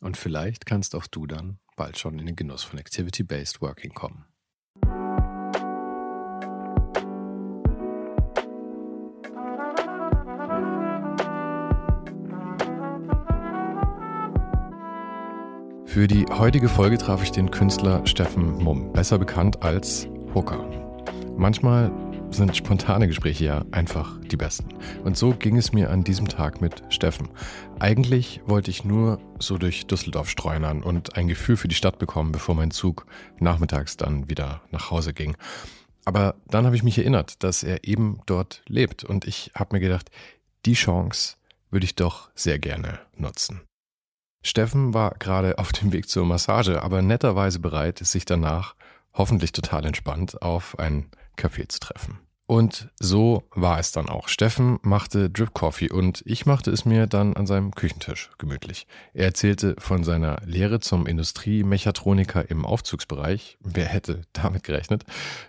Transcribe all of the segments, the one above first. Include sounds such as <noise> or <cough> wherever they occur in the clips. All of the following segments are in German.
Und vielleicht kannst auch du dann bald schon in den Genuss von Activity-Based Working kommen. Für die heutige Folge traf ich den Künstler Steffen Mumm, besser bekannt als Hooker. Manchmal sind spontane Gespräche ja einfach die besten. Und so ging es mir an diesem Tag mit Steffen. Eigentlich wollte ich nur so durch Düsseldorf streunern und ein Gefühl für die Stadt bekommen, bevor mein Zug nachmittags dann wieder nach Hause ging. Aber dann habe ich mich erinnert, dass er eben dort lebt und ich habe mir gedacht, die Chance würde ich doch sehr gerne nutzen. Steffen war gerade <laughs> auf dem Weg zur Massage, aber netterweise bereit, sich danach hoffentlich total entspannt auf ein Café zu treffen. Und so war es dann auch. Steffen machte Drip Coffee und ich machte es mir dann an seinem Küchentisch gemütlich. Er erzählte von seiner Lehre zum Industriemechatroniker im Aufzugsbereich. Wer hätte damit gerechnet?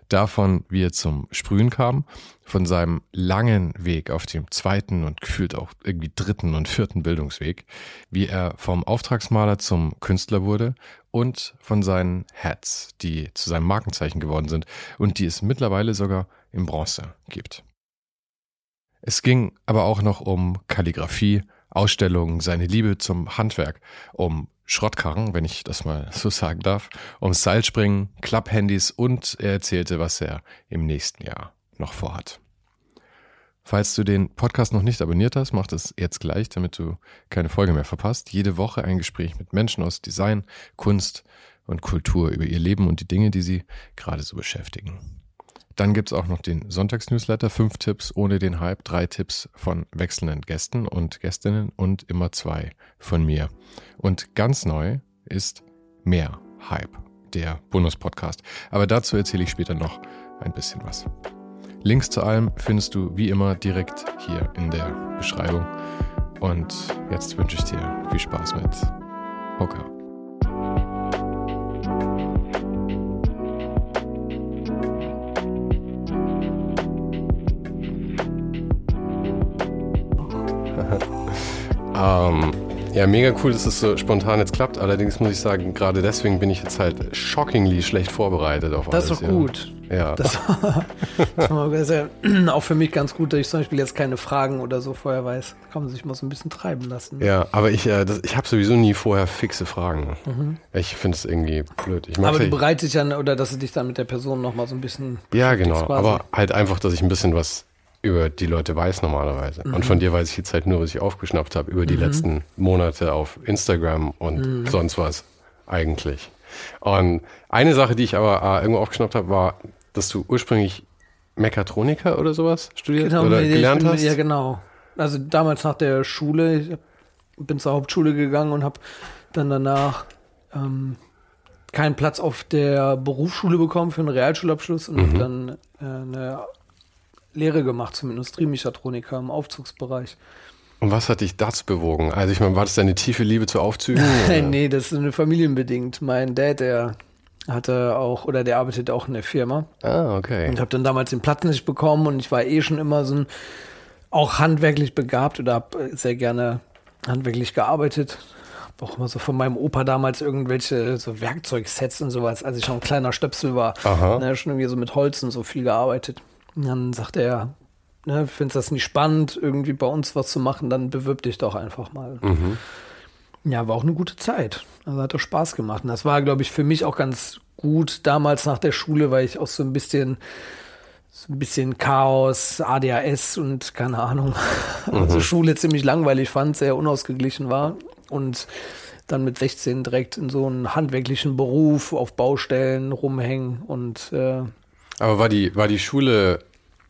Davon, wie er zum Sprühen kam, von seinem langen Weg auf dem zweiten und gefühlt auch irgendwie dritten und vierten Bildungsweg, wie er vom Auftragsmaler zum Künstler wurde und von seinen Hats, die zu seinem Markenzeichen geworden sind und die es mittlerweile sogar in Bronze gibt. Es ging aber auch noch um Kalligrafie, Ausstellungen, seine Liebe zum Handwerk, um Schrottkarren, wenn ich das mal so sagen darf, um Seilspringen, Klapphandys und er erzählte, was er im nächsten Jahr noch vorhat. Falls du den Podcast noch nicht abonniert hast, mach das jetzt gleich, damit du keine Folge mehr verpasst. Jede Woche ein Gespräch mit Menschen aus Design, Kunst und Kultur über ihr Leben und die Dinge, die sie gerade so beschäftigen. Dann gibt es auch noch den Sonntagsnewsletter, fünf Tipps ohne den Hype, drei Tipps von wechselnden Gästen und Gästinnen und immer zwei von mir. Und ganz neu ist mehr Hype, der Bonus-Podcast. Aber dazu erzähle ich später noch ein bisschen was. Links zu allem findest du wie immer direkt hier in der Beschreibung. Und jetzt wünsche ich dir viel Spaß mit Hocker. Ähm, ja, mega cool, dass es so spontan jetzt klappt. Allerdings muss ich sagen, gerade deswegen bin ich jetzt halt shockingly schlecht vorbereitet auf das alles. Das ist doch gut. Ja. Das, <laughs> das ist ja auch für mich ganz gut, dass ich zum Beispiel jetzt keine Fragen oder so vorher weiß. Kann man sich mal so ein bisschen treiben lassen. Ja, aber ich, äh, ich habe sowieso nie vorher fixe Fragen. Mhm. Ich finde es irgendwie blöd. aber du bereitest dich dann, oder dass du dich dann mit der Person nochmal so ein bisschen. Ja, genau. Aber halt einfach, dass ich ein bisschen was über die Leute weiß normalerweise. Mhm. Und von dir weiß ich jetzt halt nur, was ich aufgeschnappt habe über die mhm. letzten Monate auf Instagram und mhm. sonst was eigentlich. Und eine Sache, die ich aber äh, irgendwo aufgeschnappt habe, war, dass du ursprünglich Mechatroniker oder sowas studiert genau, oder nee, gelernt bin, hast. Ja, genau. Also damals nach der Schule, ich bin zur Hauptschule gegangen und habe dann danach ähm, keinen Platz auf der Berufsschule bekommen für einen Realschulabschluss und mhm. dann äh, eine Lehre gemacht zum Industriemechatroniker im Aufzugsbereich. Und was hat dich dazu bewogen? Also ich meine, war das deine tiefe Liebe zu Aufzügen? <laughs> Nein, nee, das ist familienbedingt. Mein Dad, der hatte auch, oder der arbeitet auch in der Firma. Ah, okay. Und habe dann damals den Platz nicht bekommen und ich war eh schon immer so ein, auch handwerklich begabt oder habe sehr gerne handwerklich gearbeitet. Habe auch immer so von meinem Opa damals irgendwelche so Werkzeugsets und sowas, als ich schon ein kleiner Stöpsel war. Aha. Ne, schon irgendwie so mit Holz und so viel gearbeitet. Und dann sagt er, ne, findest das nicht spannend, irgendwie bei uns was zu machen, dann bewirb dich doch einfach mal. Mhm. Ja, war auch eine gute Zeit. Also hat doch Spaß gemacht. Und das war, glaube ich, für mich auch ganz gut damals nach der Schule, weil ich auch so ein bisschen so ein bisschen Chaos, ADHS und keine Ahnung, <laughs> also mhm. Schule ziemlich langweilig fand, sehr unausgeglichen war und dann mit 16 direkt in so einen handwerklichen Beruf auf Baustellen rumhängen und äh, Aber war die, war die Schule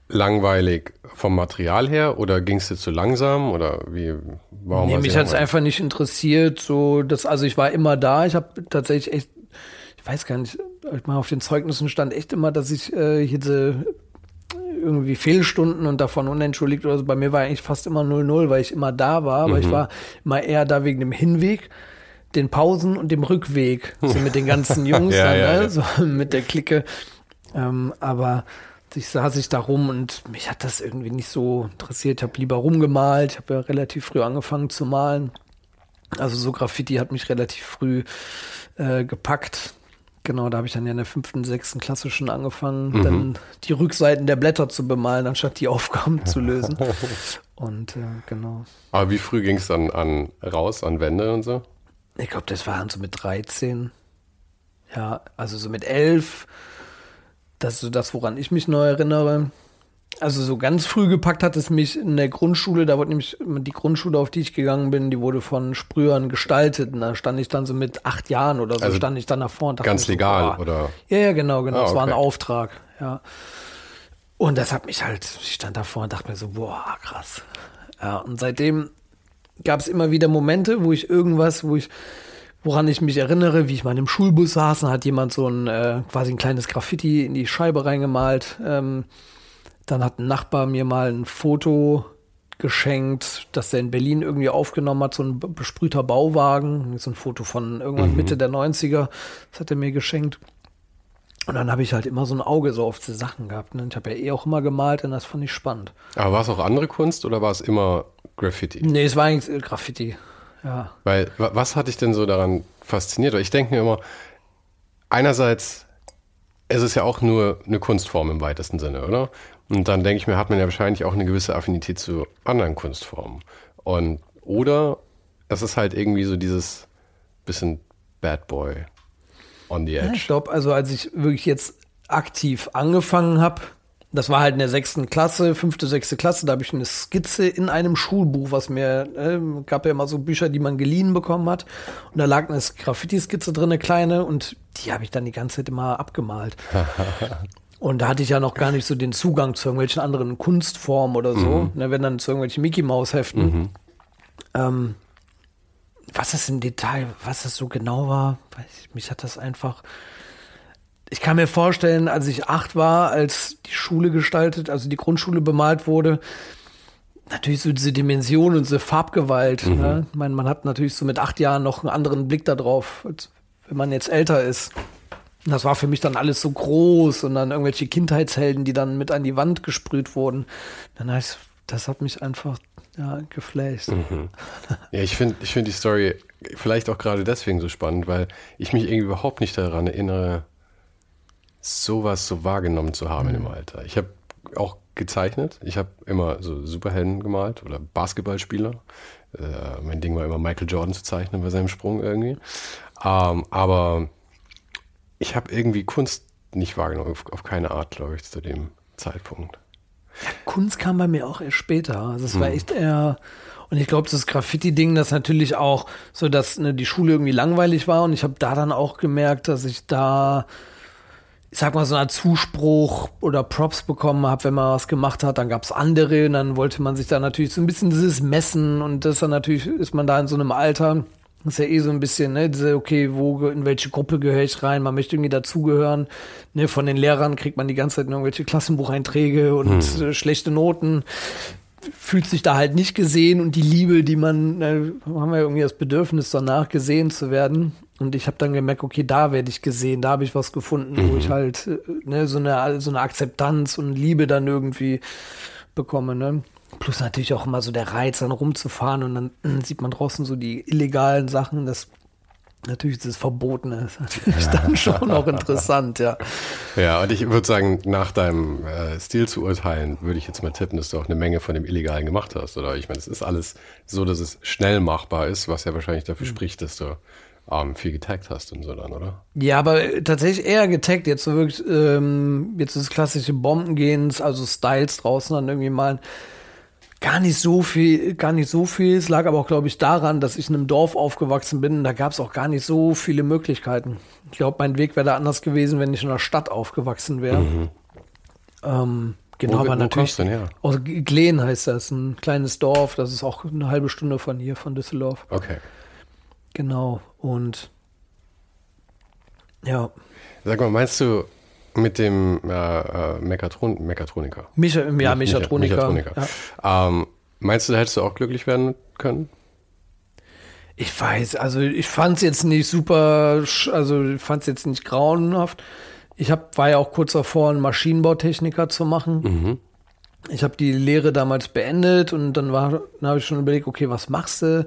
langweilig vom Material her oder ging es dir zu langsam oder wie warum nee, mich hat es einfach nicht interessiert so das also ich war immer da ich habe tatsächlich echt ich weiß gar nicht mal auf den Zeugnissen stand echt immer dass ich äh, diese irgendwie Fehlstunden und davon unentschuldigt oder so. Bei mir war eigentlich fast immer 0-0, weil ich immer da war, aber mhm. ich war immer eher da wegen dem Hinweg, den Pausen und dem Rückweg. So mit den ganzen <laughs> Jungs, ja, dann, ja, ne? ja. so mit der Clique. Ähm, aber ich saß ich da rum und mich hat das irgendwie nicht so interessiert. Ich habe lieber rumgemalt. Ich habe ja relativ früh angefangen zu malen. Also so Graffiti hat mich relativ früh äh, gepackt. Genau, da habe ich dann ja in der fünften, sechsten Klasse schon angefangen, mhm. dann die Rückseiten der Blätter zu bemalen, anstatt die Aufgaben zu lösen. <laughs> Und äh, genau. Aber wie früh ging es dann an raus, an Wände und so? Ich glaube, das war dann so mit 13. Ja, also so mit 11. Das ist so das, woran ich mich neu erinnere also so ganz früh gepackt hat es mich in der Grundschule, da wurde nämlich die Grundschule, auf die ich gegangen bin, die wurde von Sprühern gestaltet. Und da stand ich dann so mit acht Jahren oder so, also stand ich dann davor und dachte Ganz legal, so, oder? Ja, ja, genau, genau. Ah, das war ein Auftrag, ja. Und das hat mich halt, ich stand davor und dachte mir so, boah, krass. Ja, und seitdem gab es immer wieder Momente, wo ich irgendwas, wo ich, woran ich mich erinnere, wie ich mal im Schulbus saß und hat jemand so ein äh, quasi ein kleines Graffiti in die Scheibe reingemalt. Ähm, dann hat ein Nachbar mir mal ein Foto geschenkt, das er in Berlin irgendwie aufgenommen hat, so ein besprühter Bauwagen, so ein Foto von irgendwann mhm. Mitte der 90er, das hat er mir geschenkt. Und dann habe ich halt immer so ein Auge so auf diese Sachen gehabt. Ne? Ich habe ja eh auch immer gemalt und das fand ich spannend. Aber war es auch andere Kunst oder war es immer Graffiti? Nee, es war eigentlich Graffiti, ja. Weil, was hat dich denn so daran fasziniert? Ich denke mir immer, einerseits, es ist ja auch nur eine Kunstform im weitesten Sinne, oder? Und dann denke ich mir, hat man ja wahrscheinlich auch eine gewisse Affinität zu anderen Kunstformen. Und oder es ist halt irgendwie so dieses bisschen Bad Boy on the edge. Ja, ich glaube, also als ich wirklich jetzt aktiv angefangen habe, das war halt in der sechsten Klasse, fünfte, sechste Klasse, da habe ich eine Skizze in einem Schulbuch, was mir, äh, gab ja immer so Bücher, die man geliehen bekommen hat. Und da lag eine Graffiti-Skizze drin, eine kleine, und die habe ich dann die ganze Zeit immer abgemalt. <laughs> Und da hatte ich ja noch gar nicht so den Zugang zu irgendwelchen anderen Kunstformen oder so. Mhm. Ne, wenn dann zu irgendwelchen Mickey Maus Heften. Mhm. Ähm, was das im Detail, was das so genau war, weiß ich, mich hat das einfach. Ich kann mir vorstellen, als ich acht war, als die Schule gestaltet, also die Grundschule bemalt wurde, natürlich so diese Dimension und diese Farbgewalt. Mhm. Ne? Ich meine, man hat natürlich so mit acht Jahren noch einen anderen Blick darauf, als wenn man jetzt älter ist. Das war für mich dann alles so groß und dann irgendwelche Kindheitshelden, die dann mit an die Wand gesprüht wurden. Dann heißt, das hat mich einfach ja, geflasht. Mhm. Ja, ich finde ich find die Story vielleicht auch gerade deswegen so spannend, weil ich mich irgendwie überhaupt nicht daran erinnere, sowas so wahrgenommen zu haben mhm. im Alter. Ich habe auch gezeichnet. Ich habe immer so Superhelden gemalt oder Basketballspieler. Äh, mein Ding war immer Michael Jordan zu zeichnen bei seinem Sprung irgendwie. Ähm, aber ich habe irgendwie Kunst nicht wahrgenommen, auf, auf keine Art, glaube ich, zu dem Zeitpunkt. Ja, Kunst kam bei mir auch erst später. Also es hm. war echt eher. Und ich glaube, das Graffiti-Ding, das natürlich auch so, dass ne, die Schule irgendwie langweilig war. Und ich habe da dann auch gemerkt, dass ich da, ich sag mal, so eine Art Zuspruch oder Props bekommen habe, wenn man was gemacht hat. Dann gab es andere und dann wollte man sich da natürlich so ein bisschen dieses Messen. Und das dann natürlich ist man da in so einem Alter das ist ja eh so ein bisschen, ne, diese, okay, wo, in welche Gruppe gehöre ich rein? Man möchte irgendwie dazugehören. Ne, von den Lehrern kriegt man die ganze Zeit irgendwelche Klassenbucheinträge und hm. äh, schlechte Noten. Fühlt sich da halt nicht gesehen und die Liebe, die man, ne, haben wir irgendwie das Bedürfnis danach gesehen zu werden. Und ich habe dann gemerkt, okay, da werde ich gesehen, da habe ich was gefunden, mhm. wo ich halt äh, ne, so eine so eine Akzeptanz und Liebe dann irgendwie bekomme. Ne? Plus natürlich auch immer so der Reiz, dann rumzufahren und dann sieht man draußen so die illegalen Sachen. Das natürlich es Verbotene. ist natürlich <laughs> dann schon auch interessant, ja. Ja, und ich würde sagen, nach deinem äh, Stil zu urteilen, würde ich jetzt mal tippen, dass du auch eine Menge von dem Illegalen gemacht hast. Oder ich meine, es ist alles so, dass es schnell machbar ist, was ja wahrscheinlich dafür mhm. spricht, dass du ähm, viel getaggt hast und so dann, oder? Ja, aber tatsächlich eher getaggt. Jetzt so wirklich, ähm, jetzt das klassische Bombengehens, also Styles draußen dann irgendwie mal gar nicht so viel, gar nicht so viel. Es lag aber auch, glaube ich, daran, dass ich in einem Dorf aufgewachsen bin. Da gab es auch gar nicht so viele Möglichkeiten. Ich glaube, mein Weg wäre da anders gewesen, wenn ich in einer Stadt aufgewachsen wäre. Mhm. Ähm, genau, wo, aber wo natürlich. Denn her? Aus Glen heißt das, ein kleines Dorf. Das ist auch eine halbe Stunde von hier, von Düsseldorf. Okay. Genau. Und ja. Sag mal, meinst du, mit dem äh, äh, Mechatron Mechatroniker. Micha, ja, Mechatroniker. Mechatroniker. Ja. Ähm, meinst du, da hättest du auch glücklich werden können? Ich weiß, also ich fand es jetzt nicht super, also ich fand es jetzt nicht grauenhaft. Ich hab, war ja auch kurz davor, einen Maschinenbautechniker zu machen. Mhm. Ich habe die Lehre damals beendet und dann war, dann habe ich schon überlegt, okay, was machst du?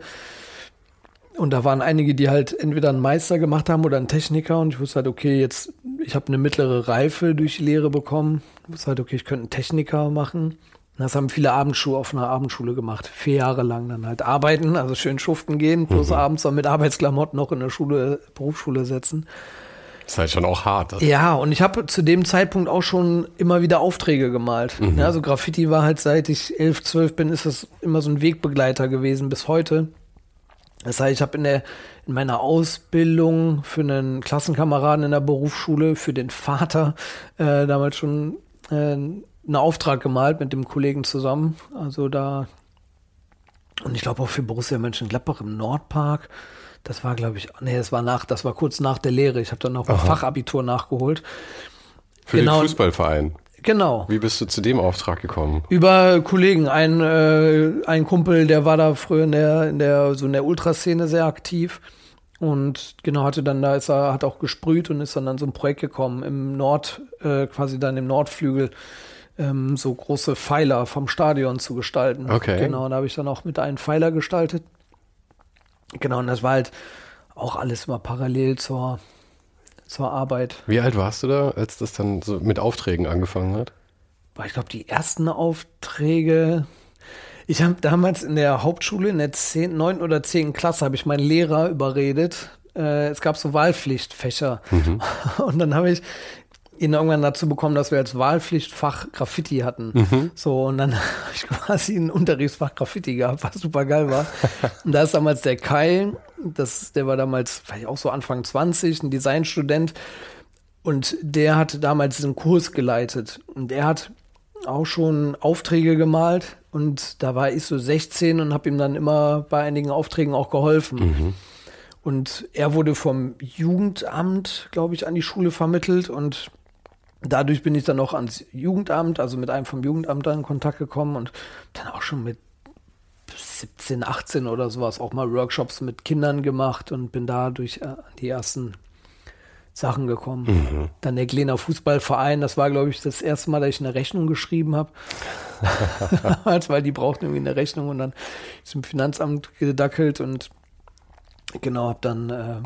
Und da waren einige, die halt entweder einen Meister gemacht haben oder einen Techniker. Und ich wusste halt, okay, jetzt, ich habe eine mittlere Reife durch die Lehre bekommen. Ich wusste halt, okay, ich könnte einen Techniker machen. Das haben viele Abendschuhe auf einer Abendschule gemacht. Vier Jahre lang dann halt arbeiten, also schön schuften gehen, bloß mhm. abends dann mit Arbeitsklamotten noch in der Schule, Berufsschule setzen. Das ist halt schon auch hart. Also. Ja, und ich habe zu dem Zeitpunkt auch schon immer wieder Aufträge gemalt. Mhm. Ja, also Graffiti war halt seit ich elf, zwölf bin, ist das immer so ein Wegbegleiter gewesen bis heute. Das heißt, ich habe in, der, in meiner Ausbildung für einen Klassenkameraden in der Berufsschule, für den Vater, äh, damals schon äh, einen Auftrag gemalt mit dem Kollegen zusammen. Also da, und ich glaube auch für Borussia Mönchengladbach im Nordpark. Das war, glaube ich, nee, das war nach, das war kurz nach der Lehre. Ich habe dann noch ein Fachabitur nachgeholt. Für genau. den Fußballverein. Genau. Wie bist du zu dem Auftrag gekommen? Über Kollegen. Ein, äh, ein Kumpel, der war da früher in der, in der, so in der Ultraszene sehr aktiv. Und genau, hatte dann da ist er, hat auch gesprüht und ist dann an so ein Projekt gekommen im Nord, äh, quasi dann im Nordflügel, ähm, so große Pfeiler vom Stadion zu gestalten. Okay. Genau, da habe ich dann auch mit einem Pfeiler gestaltet. Genau, und das war halt auch alles immer parallel zur zur Arbeit. Wie alt warst du da, als das dann so mit Aufträgen angefangen hat? Ich glaube, die ersten Aufträge. Ich habe damals in der Hauptschule, in der 10., 9. oder 10. Klasse, habe ich meinen Lehrer überredet. Äh, es gab so Wahlpflichtfächer. Mhm. <laughs> Und dann habe ich ihn irgendwann dazu bekommen, dass wir als Wahlpflichtfach Graffiti hatten. Mhm. So, und dann <laughs> habe ich quasi ein Unterrichtsfach Graffiti gehabt, was super geil war. und da ist damals der Kai, das, der war damals vielleicht auch so Anfang 20, ein Designstudent. Und der hat damals diesen Kurs geleitet. Und er hat auch schon Aufträge gemalt. Und da war ich so 16 und habe ihm dann immer bei einigen Aufträgen auch geholfen. Mhm. Und er wurde vom Jugendamt, glaube ich, an die Schule vermittelt. Und dadurch bin ich dann auch ans Jugendamt, also mit einem vom Jugendamt dann in Kontakt gekommen und dann auch schon mit 17, 18 oder sowas auch mal Workshops mit Kindern gemacht und bin da durch äh, die ersten Sachen gekommen. Mhm. Dann der Glener Fußballverein, das war, glaube ich, das erste Mal, dass ich eine Rechnung geschrieben habe. <laughs> weil die brauchten irgendwie eine Rechnung und dann ist im Finanzamt gedackelt und genau, habe dann äh,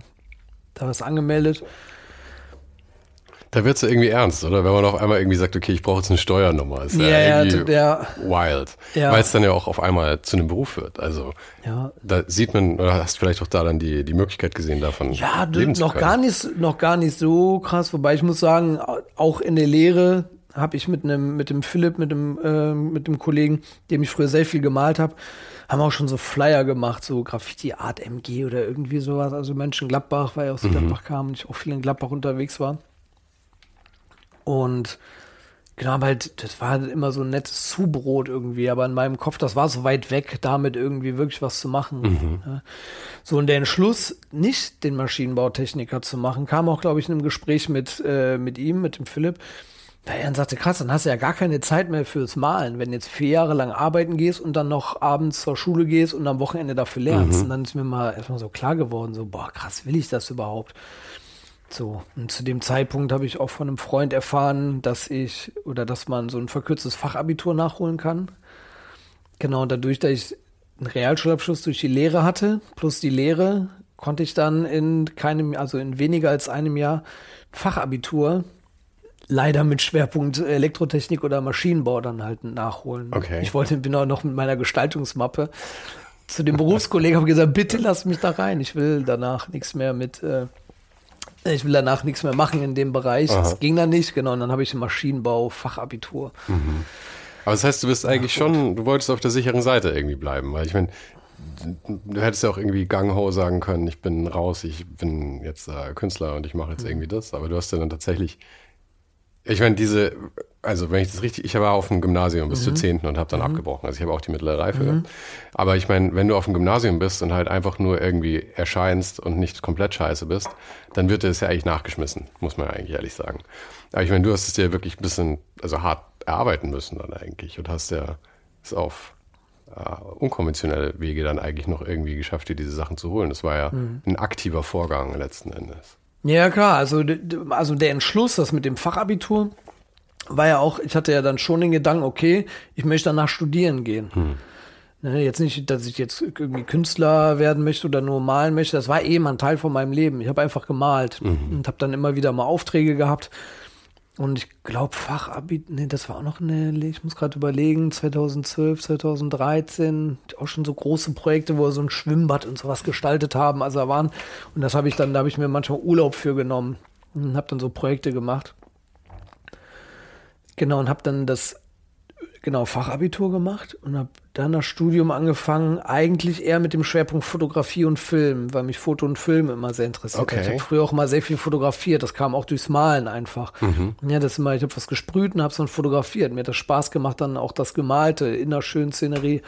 da was angemeldet. Da wird es ja irgendwie ernst, oder? Wenn man auf einmal irgendwie sagt, okay, ich brauche jetzt eine Steuernummer. Ist ja, ja irgendwie ja, wild. Ja. Weil es dann ja auch auf einmal zu einem Beruf wird. Also ja. da sieht man, oder hast vielleicht auch da dann die, die Möglichkeit gesehen, davon Ja, noch gar, nicht, noch gar nicht so krass. Wobei ich muss sagen, auch in der Lehre habe ich mit einem, mit dem Philipp, mit dem, äh, mit dem Kollegen, dem ich früher sehr viel gemalt habe, haben auch schon so Flyer gemacht, so Graffiti Art MG oder irgendwie sowas. Also Menschen Gladbach, weil ich aus mhm. Gladbach kam und ich auch viel in Gladbach unterwegs war. Und genau, aber halt, das war halt immer so ein nettes Zubrot irgendwie, aber in meinem Kopf, das war so weit weg, damit irgendwie wirklich was zu machen. Mhm. Ja. So, und der Entschluss, nicht den Maschinenbautechniker zu machen, kam auch, glaube ich, in einem Gespräch mit, äh, mit ihm, mit dem Philipp. Da er dann sagte, krass, dann hast du ja gar keine Zeit mehr fürs Malen, wenn du jetzt vier Jahre lang arbeiten gehst und dann noch abends zur Schule gehst und am Wochenende dafür lernst. Mhm. Und dann ist mir mal erstmal so klar geworden, so, boah, krass, will ich das überhaupt? So, und zu dem Zeitpunkt habe ich auch von einem Freund erfahren, dass ich oder dass man so ein verkürztes Fachabitur nachholen kann. Genau, dadurch, dass ich einen Realschulabschluss durch die Lehre hatte, plus die Lehre, konnte ich dann in keinem, also in weniger als einem Jahr Fachabitur leider mit Schwerpunkt Elektrotechnik oder Maschinenbau dann halt nachholen. Okay. Ich wollte bin auch noch mit meiner Gestaltungsmappe zu dem Berufskollegen habe gesagt, bitte lass mich da rein. Ich will danach nichts mehr mit, äh, ich will danach nichts mehr machen in dem Bereich. Aha. Das ging dann nicht, genau. Und dann habe ich ein Maschinenbau, Fachabitur. Aber das heißt, du bist eigentlich schon, du wolltest auf der sicheren Seite irgendwie bleiben, weil ich meine, du hättest ja auch irgendwie Gang Ho sagen können, ich bin raus, ich bin jetzt äh, Künstler und ich mache jetzt irgendwie das, aber du hast ja dann tatsächlich, ich meine, diese, also wenn ich das richtig, ich war auf dem Gymnasium bis zur 10. und habe dann abgebrochen, also ich habe auch die mittlere Reife gehabt. Aber ich meine, wenn du auf dem Gymnasium bist und halt einfach nur irgendwie erscheinst und nicht komplett scheiße bist, dann wird dir das ja eigentlich nachgeschmissen, muss man ja eigentlich ehrlich sagen. Aber ich meine, du hast es dir wirklich ein bisschen, also hart erarbeiten müssen dann eigentlich und hast ja es auf äh, unkonventionelle Wege dann eigentlich noch irgendwie geschafft, dir diese Sachen zu holen. Das war ja ein aktiver Vorgang letzten Endes. Ja, klar. Also, also der Entschluss, das mit dem Fachabitur, war ja auch, ich hatte ja dann schon den Gedanken, okay, ich möchte danach studieren gehen. Ne, jetzt nicht, dass ich jetzt irgendwie Künstler werden möchte oder nur malen möchte. Das war eben ein Teil von meinem Leben. Ich habe einfach gemalt und habe dann immer wieder mal Aufträge gehabt. Und ich glaube, Fachabi, nee, das war auch noch eine, ich muss gerade überlegen, 2012, 2013, auch schon so große Projekte, wo wir so ein Schwimmbad und sowas gestaltet haben. Also da waren, und das habe ich dann, da habe ich mir manchmal Urlaub für genommen und habe dann so Projekte gemacht. Genau, und habe dann das, genau, Fachabitur gemacht und habe dann das Studium angefangen, eigentlich eher mit dem Schwerpunkt Fotografie und Film, weil mich Foto und Film immer sehr interessiert hat. Okay. Ich habe früher auch mal sehr viel fotografiert, das kam auch durchs Malen einfach. Ja, das immer, ich habe was gesprüht und habe es dann fotografiert. Mir hat das Spaß gemacht, dann auch das Gemalte in der schönen Szenerie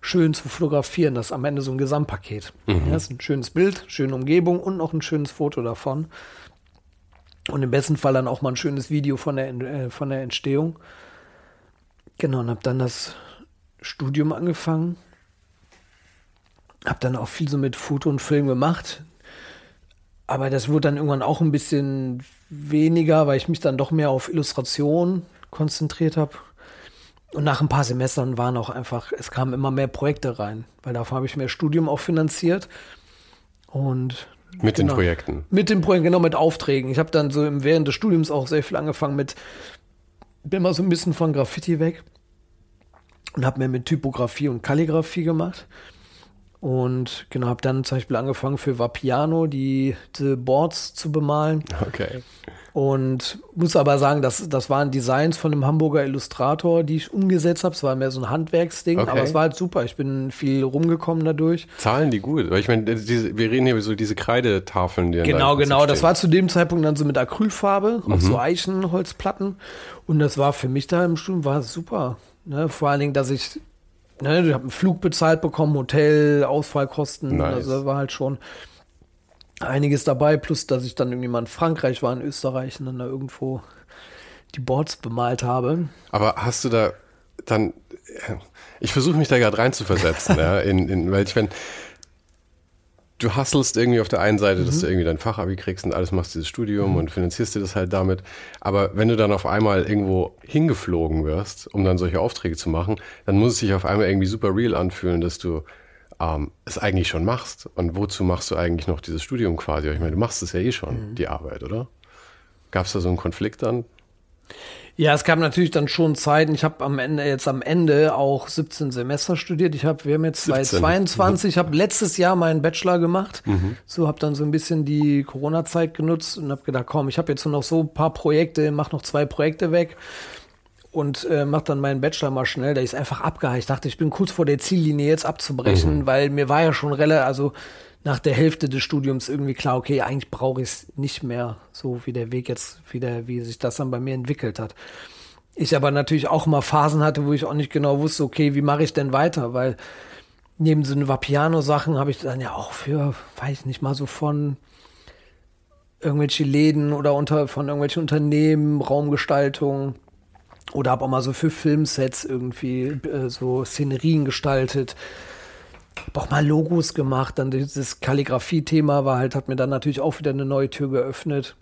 schön zu fotografieren. Das ist am Ende so ein Gesamtpaket. Ja, das ist ein schönes Bild, schöne Umgebung und noch ein schönes Foto davon. Und im besten Fall dann auch mal ein schönes Video von der, äh, von der Entstehung. Genau, und habe dann das Studium angefangen. Habe dann auch viel so mit Foto und Film gemacht. Aber das wurde dann irgendwann auch ein bisschen weniger, weil ich mich dann doch mehr auf Illustration konzentriert habe. Und nach ein paar Semestern waren auch einfach, es kamen immer mehr Projekte rein, weil dafür habe ich mehr Studium auch finanziert. Und Mit den Genau. Projekten. mit dem Projekt, genau, mit Aufträgen. Ich habe dann so im, während des Studiums auch sehr viel angefangen mit, bin mal so ein bisschen von Graffiti weg und habe mehr mit Typografie und Kalligrafie gemacht. Und genau, habe dann zum Beispiel angefangen für Vapiano die, die Boards zu bemalen. Okay. Und muss aber sagen, das, das waren Designs von einem Hamburger Illustrator, die ich umgesetzt habe. Es war mehr so ein Handwerksding, Okay. aber es war halt super. Ich bin viel rumgekommen dadurch. Zahlen die gut? Weil ich meine, diese, wir reden hier über so diese Kreidetafeln, die Genau, genau. Das stehen. war zu dem Zeitpunkt dann so mit Acrylfarbe auf so Eichenholzplatten. Und das war für mich da im Studium war super. Ne? Vor allen Dingen, dass ich, ne, ich habe einen Flug bezahlt bekommen, Hotel, Ausfallkosten. Nice. Also war halt schon einiges dabei. Plus, dass ich dann irgendwie mal in Frankreich war, in Österreich und dann da irgendwo die Boards bemalt habe. Aber hast du da dann, ich versuche mich da gerade reinzuversetzen, <laughs> ja, in, in, weil ich wenn du hasselst irgendwie auf der einen Seite, dass du irgendwie dein Fachabi kriegst und alles machst dieses Studium und finanzierst dir das halt damit. Aber wenn du dann auf einmal irgendwo hingeflogen wirst, um dann solche Aufträge zu machen, dann muss es sich auf einmal irgendwie super real anfühlen, dass du ähm, es eigentlich schon machst. Und wozu machst du eigentlich noch dieses Studium quasi? Ich meine, du machst es ja eh schon, die Arbeit, oder? Gab es da so einen Konflikt dann? Ja, es gab natürlich dann schon Zeiten. Ich habe am Ende jetzt am Ende auch 17 Semester studiert. Ich habe, wir haben jetzt 17. 2022. Ich habe letztes Jahr meinen Bachelor gemacht. So habe dann so ein bisschen die Corona-Zeit genutzt und habe gedacht, komm, ich habe jetzt nur noch so ein paar Projekte, mach noch zwei Projekte weg und äh, mach dann meinen Bachelor mal schnell. Da ist einfach abgehakt. Ich dachte, ich bin kurz vor der Ziellinie jetzt abzubrechen, weil mir war ja schon relativ, also nach der Hälfte des Studiums irgendwie klar, okay, eigentlich brauche ich es nicht mehr, so wie der Weg jetzt wieder, wie sich das dann bei mir entwickelt hat. Ich aber natürlich auch mal Phasen hatte, wo ich auch nicht genau wusste, okay, wie mache ich denn weiter, weil neben so Vapiano-Sachen habe ich dann ja auch für, weiß ich nicht mal so von irgendwelche Läden oder unter von irgendwelchen Unternehmen, Raumgestaltung oder habe auch mal so für Filmsets irgendwie äh, so Szenerien gestaltet. Hab auch mal Logos gemacht, dann dieses Kalligrafie-Thema war halt, hat mir dann natürlich auch wieder eine neue Tür geöffnet.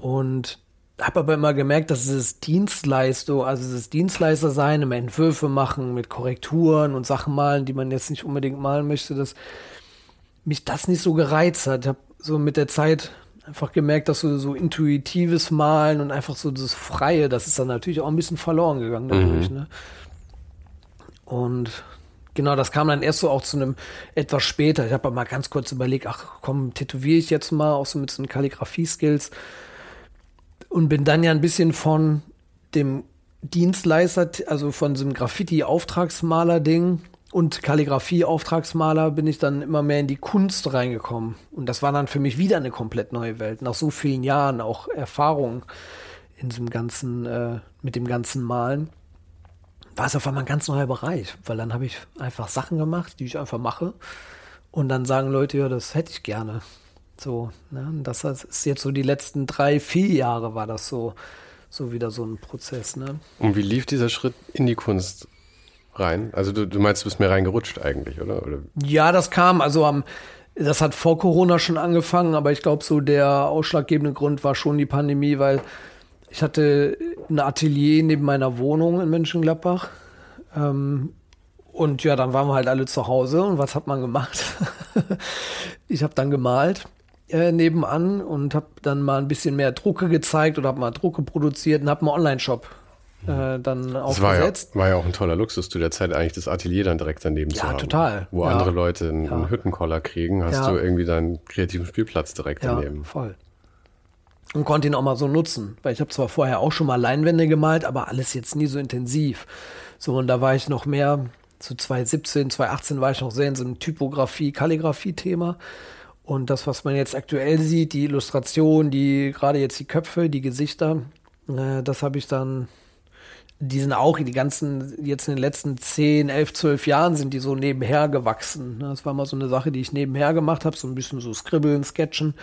Und habe aber immer gemerkt, dass dieses Dienstleistung, also dieses Dienstleister sein, immer Entwürfe machen mit Korrekturen und Sachen malen, die man jetzt nicht unbedingt malen möchte, das mich das nicht so gereizt hat. Ich habe so mit der Zeit einfach gemerkt, dass so, so intuitives Malen und einfach so das Freie, das ist dann natürlich auch ein bisschen verloren gegangen dadurch. Mhm. Ne? Und genau, das kam dann erst so auch zu einem etwas später. Ich habe mal ganz kurz überlegt, ach komm, tätowiere ich jetzt mal, auch so mit so Kalligrafie-Skills. Und bin dann ja ein bisschen von dem Dienstleister, also von diesem Graffiti-Auftragsmaler-Ding und Kalligrafie-Auftragsmaler bin ich dann immer mehr in die Kunst reingekommen. Und das war dann für mich wieder eine komplett neue Welt. Nach so vielen Jahren auch Erfahrung in diesem ganzen, äh, mit dem ganzen Malen, war es auf einmal ein ganz neuer Bereich. Weil dann habe ich einfach Sachen gemacht, die ich einfach mache. Und dann sagen Leute, ja, das hätte ich gerne. So, ne? Das ist jetzt so die letzten drei, vier Jahre war das so, so wieder so ein Prozess. Ne? Und wie lief dieser Schritt in die Kunst? rein? Also du, du meinst, du bist mehr reingerutscht eigentlich, oder? oder? Ja, das kam, also am, das hat vor Corona schon angefangen, aber ich glaube, so der ausschlaggebende Grund war schon die Pandemie, weil ich hatte ein Atelier neben meiner Wohnung in Mönchengladbach. Ähm, und ja, dann waren wir halt alle zu Hause. Und was hat man gemacht? <laughs> ich habe dann gemalt äh, nebenan und habe dann mal ein bisschen mehr Drucke gezeigt oder habe mal Drucke produziert und habe einen Online-Shop äh, dann aufgesetzt. War ja, war ja auch ein toller Luxus zu der Zeit, eigentlich das Atelier dann direkt daneben ja, zu haben. Ja, total. Wo ja. andere Leute einen, ja. einen Hüttenkoller kriegen, hast du irgendwie deinen kreativen Spielplatz direkt daneben. Ja, voll. Und konnte ihn auch mal so nutzen, weil ich habe zwar vorher auch schon mal Leinwände gemalt, aber alles jetzt nie so intensiv. So, und da war ich noch mehr, so 2017, 2018 war ich noch sehr in so einem Typografie, Kalligrafie-Thema. Und das, was man jetzt aktuell sieht, die Illustration, die gerade jetzt die Köpfe, die Gesichter, äh, das habe ich dann die sind auch die ganzen, jetzt in den letzten 10, 11, 12 Jahren sind die so nebenher gewachsen. Ne? Das war mal so eine Sache, die ich nebenher gemacht habe, so ein bisschen so skribbeln, sketchen.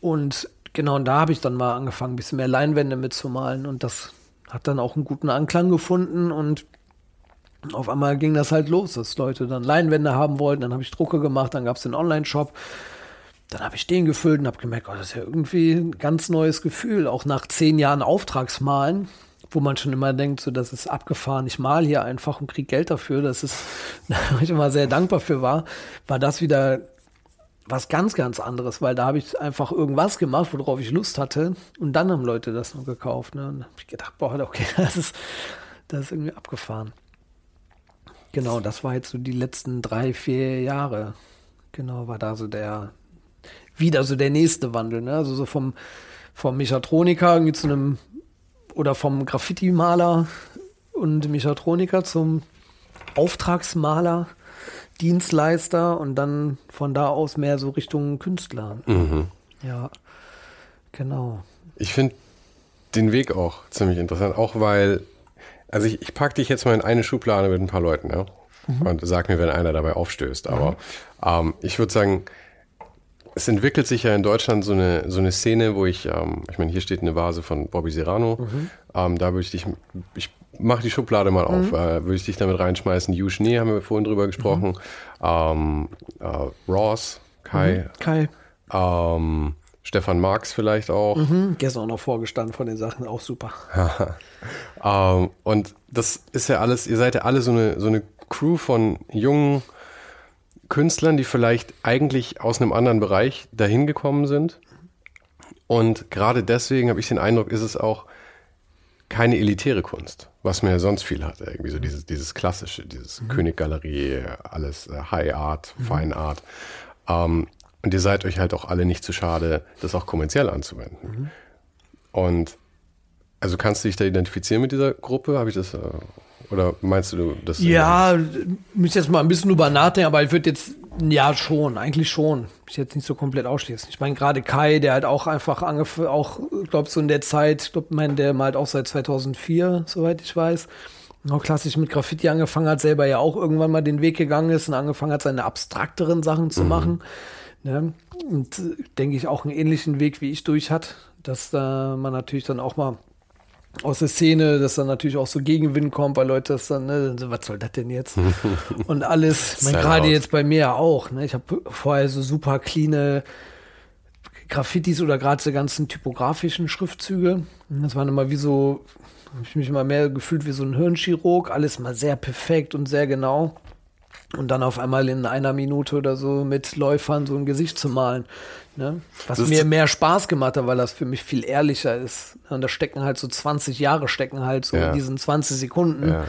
Und genau, und da habe ich dann mal angefangen, ein bisschen mehr Leinwände mitzumalen. Und das hat dann auch einen guten Anklang gefunden. Und auf einmal ging das halt los, dass Leute dann Leinwände haben wollten, dann habe ich Drucke gemacht, dann gab es den Online-Shop, dann habe ich den gefüllt und habe gemerkt, oh, das ist ja irgendwie ein ganz neues Gefühl, auch nach zehn Jahren Auftragsmalen wo man schon immer denkt, so das ist abgefahren, ich mal hier einfach und kriege Geld dafür, das ist, <laughs> da ich immer sehr dankbar für war, war das wieder was ganz, ganz anderes, weil da habe ich einfach irgendwas gemacht, worauf ich Lust hatte und dann haben Leute das noch gekauft. Ne? Und habe ich gedacht, boah, okay, <laughs> das ist, das ist irgendwie abgefahren. Genau, das war jetzt so die letzten drei, vier Jahre. Genau, war da so der, wieder so der nächste Wandel, ne? Also so vom, vom Mechatroniker irgendwie zu einem oder vom Graffiti-Maler und Mechatroniker zum Auftragsmaler, Dienstleister und dann von da aus mehr so Richtung Künstler. Mhm. Ja, genau. Ich finde den Weg auch ziemlich interessant, auch weil, also ich, ich packe dich jetzt mal in eine Schublade mit ein paar Leuten, ja. Mhm. Und sag mir, wenn einer dabei aufstößt. Aber mhm. ähm, ich würde sagen, es entwickelt sich ja in Deutschland so eine, so eine Szene, wo ich, ähm, ich meine, hier steht eine Vase von Bobby Serrano. Mhm. Ähm, da würde ich dich, ich mache die Schublade mal auf, mhm. äh, würde ich dich damit reinschmeißen. Yu Schnee haben wir vorhin drüber gesprochen. Mhm. Ähm, äh, Ross, Kai. Mhm. Kai. Ähm, Stefan Marx vielleicht auch. Mhm. Gestern auch noch vorgestanden von den Sachen, auch super. <laughs> ähm, und das ist ja alles, ihr seid ja alle so eine, so eine Crew von jungen, Künstlern, die vielleicht eigentlich aus einem anderen Bereich dahin gekommen sind. Und gerade deswegen habe ich den Eindruck, ist es auch keine elitäre Kunst, was man ja sonst viel hat. Irgendwie so dieses, dieses klassische, dieses mhm. Königgalerie, alles äh, High Art, mhm. Fine Art. Ähm, und ihr seid euch halt auch alle nicht zu schade, das auch kommerziell anzuwenden. Mhm. Und also kannst du dich da identifizieren mit dieser Gruppe? Habe ich das äh, oder meinst du das? Ja, müsste jetzt mal ein bisschen drüber nachdenken, aber ich würde jetzt, ja, schon, eigentlich schon. Ich jetzt nicht so komplett ausschließen. Ich meine, gerade Kai, der hat auch einfach angefangen, auch, glaube so in der Zeit, ich glaube, mein, der malt auch seit 2004, soweit ich weiß, auch klassisch mit Graffiti angefangen hat, selber ja auch irgendwann mal den Weg gegangen ist und angefangen hat, seine abstrakteren Sachen zu mhm. machen. Ne? Und äh, denke ich auch einen ähnlichen Weg wie ich durch hat, dass da man natürlich dann auch mal aus der Szene, dass dann natürlich auch so Gegenwind kommt, weil Leute das dann, ne, was soll das denn jetzt? <laughs> Und alles, gerade jetzt bei mir auch, ne? Ich habe vorher so super cleane Graffitis oder gerade so ganzen typografischen Schriftzüge. Das waren immer wie so, habe ich mich immer mehr gefühlt wie so ein Hirnchirurg, alles mal sehr perfekt und sehr genau. Und dann auf einmal in einer Minute oder so mit Läufern so ein Gesicht zu malen. Ne? Was Das mir mehr Spaß gemacht hat, weil das für mich viel ehrlicher ist. Und da stecken halt so 20 Jahre, stecken halt so Ja. in diesen 20 Sekunden. Ja.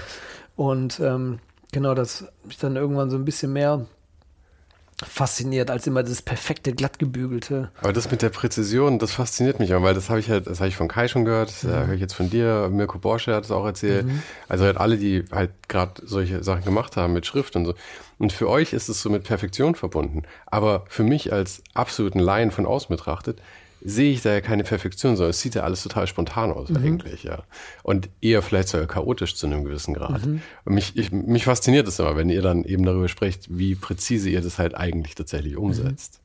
Und ähm, genau, das hat mich dann irgendwann so ein bisschen mehr fasziniert, als immer das perfekte, glattgebügelte. Aber das mit der Präzision, das fasziniert mich auch, weil das habe ich halt, das habe ich von Kai schon gehört, das äh, höre ich jetzt von dir, Mirko Borsche hat es auch erzählt. Also halt alle, die halt gerade solche Sachen gemacht haben mit Schrift und so. Und für euch ist es so mit Perfektion verbunden. Aber für mich als absoluten Laien von außen betrachtet, sehe ich da ja keine Perfektion, sondern es sieht ja alles total spontan aus eigentlich, ja. Und eher vielleicht sogar chaotisch zu einem gewissen Grad. Und mich, ich, mich fasziniert es immer, wenn ihr dann eben darüber sprecht, wie präzise ihr das halt eigentlich tatsächlich umsetzt.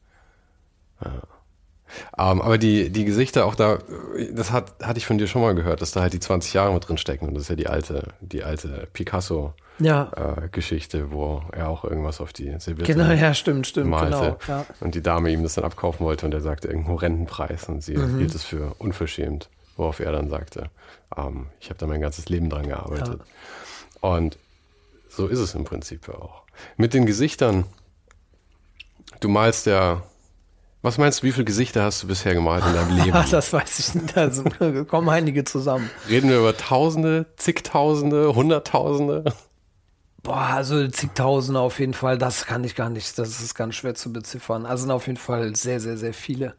Ähm, aber die, die Gesichter auch da, das hat, hatte ich von dir schon mal gehört, dass da halt die 20 Jahre mit drin stecken. Und das ist ja die alte, die alte Picasso-Geschichte, Ja, wo er auch irgendwas auf die Serviette genau, ja, stimmt, stimmt, malte. genau. Ja. Und die Dame ihm das dann abkaufen wollte und er sagte irgendeinen horrenden Preis und sie Mhm. hielt es für unverschämt, worauf er dann sagte, ähm, ich habe da mein ganzes Leben dran gearbeitet. Und so ist es im Prinzip ja auch. Mit den Gesichtern, du malst ja, was meinst du, wie viele Gesichter hast du bisher gemalt in deinem <laughs> Leben? Das weiß ich nicht. Da kommen einige zusammen. Reden wir über Tausende, zigtausende, Hunderttausende? Boah, also zigtausende auf jeden Fall. Das kann ich gar nicht. Das ist ganz schwer zu beziffern. Also sind auf jeden Fall sehr, sehr, sehr viele.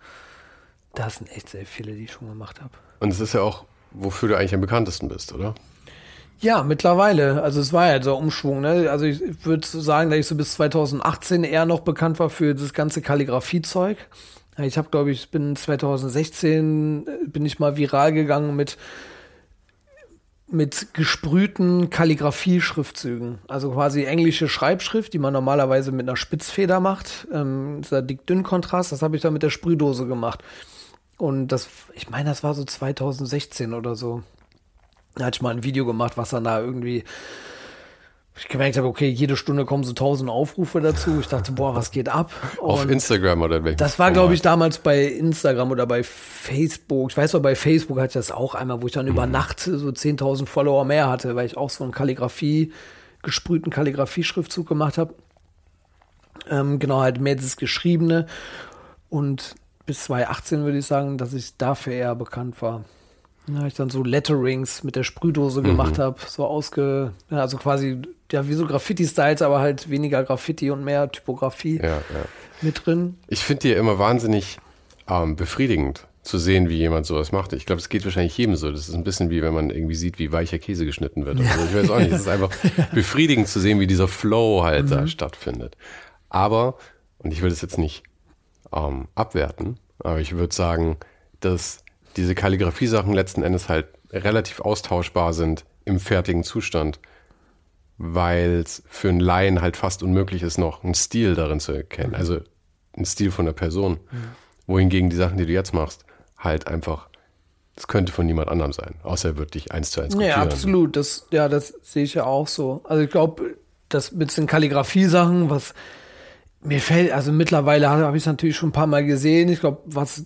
Das sind echt sehr viele, die ich schon gemacht habe. Und es ist ja auch, wofür du eigentlich am bekanntesten bist, oder? Ja, mittlerweile. Also es war ja so Umschwung. Ne? Also ich würde sagen, dass ich so bis 2018 eher noch bekannt war für das ganze Kalligrafie-Zeug. Ich habe, glaube ich, bin 2016 äh, bin ich mal viral gegangen mit mit gesprühten Kalligrafie-Schriftzügen. Also quasi englische Schreibschrift, die man normalerweise mit einer Spitzfeder macht. Ähm, dieser dick-dünn-Kontrast, das habe ich dann mit der Sprühdose gemacht. Und das, ich meine, das war so 2016 oder so. Da hatte ich mal ein Video gemacht, was dann da irgendwie, ich gemerkt habe, okay, jede Stunde kommen so tausend Aufrufe dazu. Ich dachte, boah, was geht ab? Auf Und Instagram oder welchem das war, glaube ich, damals bei Instagram oder bei Facebook. Ich weiß noch, bei Facebook hatte ich das auch einmal, wo ich dann über Nacht so 10.000 Follower mehr hatte, weil ich auch so einen Kalligrafie, gesprühten Kalligrafie-Schriftzug gemacht habe. Ähm, genau, halt mehr das Geschriebene. Und bis 2018 würde ich sagen, dass ich dafür eher bekannt war. Ja, ich dann so Letterings mit der Sprühdose gemacht habe, so ausge, ja, also quasi, ja, wie so Graffiti-Styles, aber halt weniger Graffiti und mehr Typografie Ja, ja. mit drin. Ich finde die ja immer wahnsinnig ähm, befriedigend zu sehen, wie jemand sowas macht. Ich glaube, es geht wahrscheinlich jedem so. Das ist ein bisschen wie wenn man irgendwie sieht, wie weicher Käse geschnitten wird. Also ich weiß auch nicht. Es ist einfach <laughs> befriedigend zu sehen, wie dieser Flow halt da stattfindet. Aber, und ich will das jetzt nicht ähm, abwerten, aber ich würde sagen, dass diese Kalligrafie-Sachen letzten Endes halt relativ austauschbar sind im fertigen Zustand, weil es für einen Laien halt fast unmöglich ist, noch einen Stil darin zu erkennen. Also einen Stil von der Person. Wohingegen die Sachen, die du jetzt machst, halt einfach, das könnte von niemand anderem sein, außer er wird dich eins zu eins kopieren. Ja, absolut. Das, ja, das sehe ich ja auch so. Also ich glaube, das mit den Kalligrafie-Sachen, was mir fällt, also mittlerweile habe hab ich es natürlich schon ein paar Mal gesehen. Ich glaube, was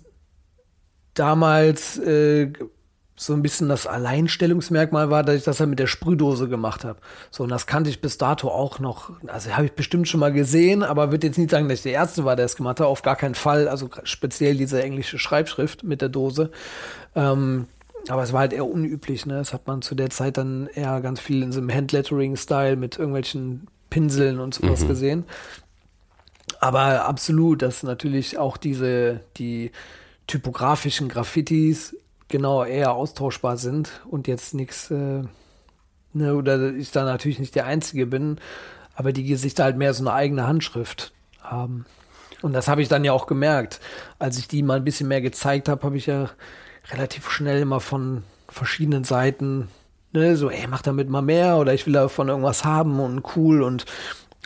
damals äh, so ein bisschen das Alleinstellungsmerkmal war, dass ich das halt mit der Sprühdose gemacht habe. So, und das kannte ich bis dato auch noch. Also habe ich bestimmt schon mal gesehen, aber würde jetzt nicht sagen, dass ich der Erste war, der es gemacht hat. Auf gar keinen Fall. Also speziell diese englische Schreibschrift mit der Dose. Ähm, aber es war halt eher unüblich, ne? Das hat man zu der Zeit dann eher ganz viel in so einem Handlettering-Style mit irgendwelchen Pinseln und sowas gesehen. Aber absolut, dass natürlich auch diese, die typografischen Graffitis genau eher austauschbar sind und jetzt nichts, äh, ne, oder ich da natürlich nicht der Einzige bin, aber die Gesichter halt mehr so eine eigene Handschrift haben. Und das habe ich dann ja auch gemerkt. Als ich die mal ein bisschen mehr gezeigt habe, habe ich ja relativ schnell immer von verschiedenen Seiten, ne, so, ey, mach damit mal mehr oder ich will davon irgendwas haben und cool und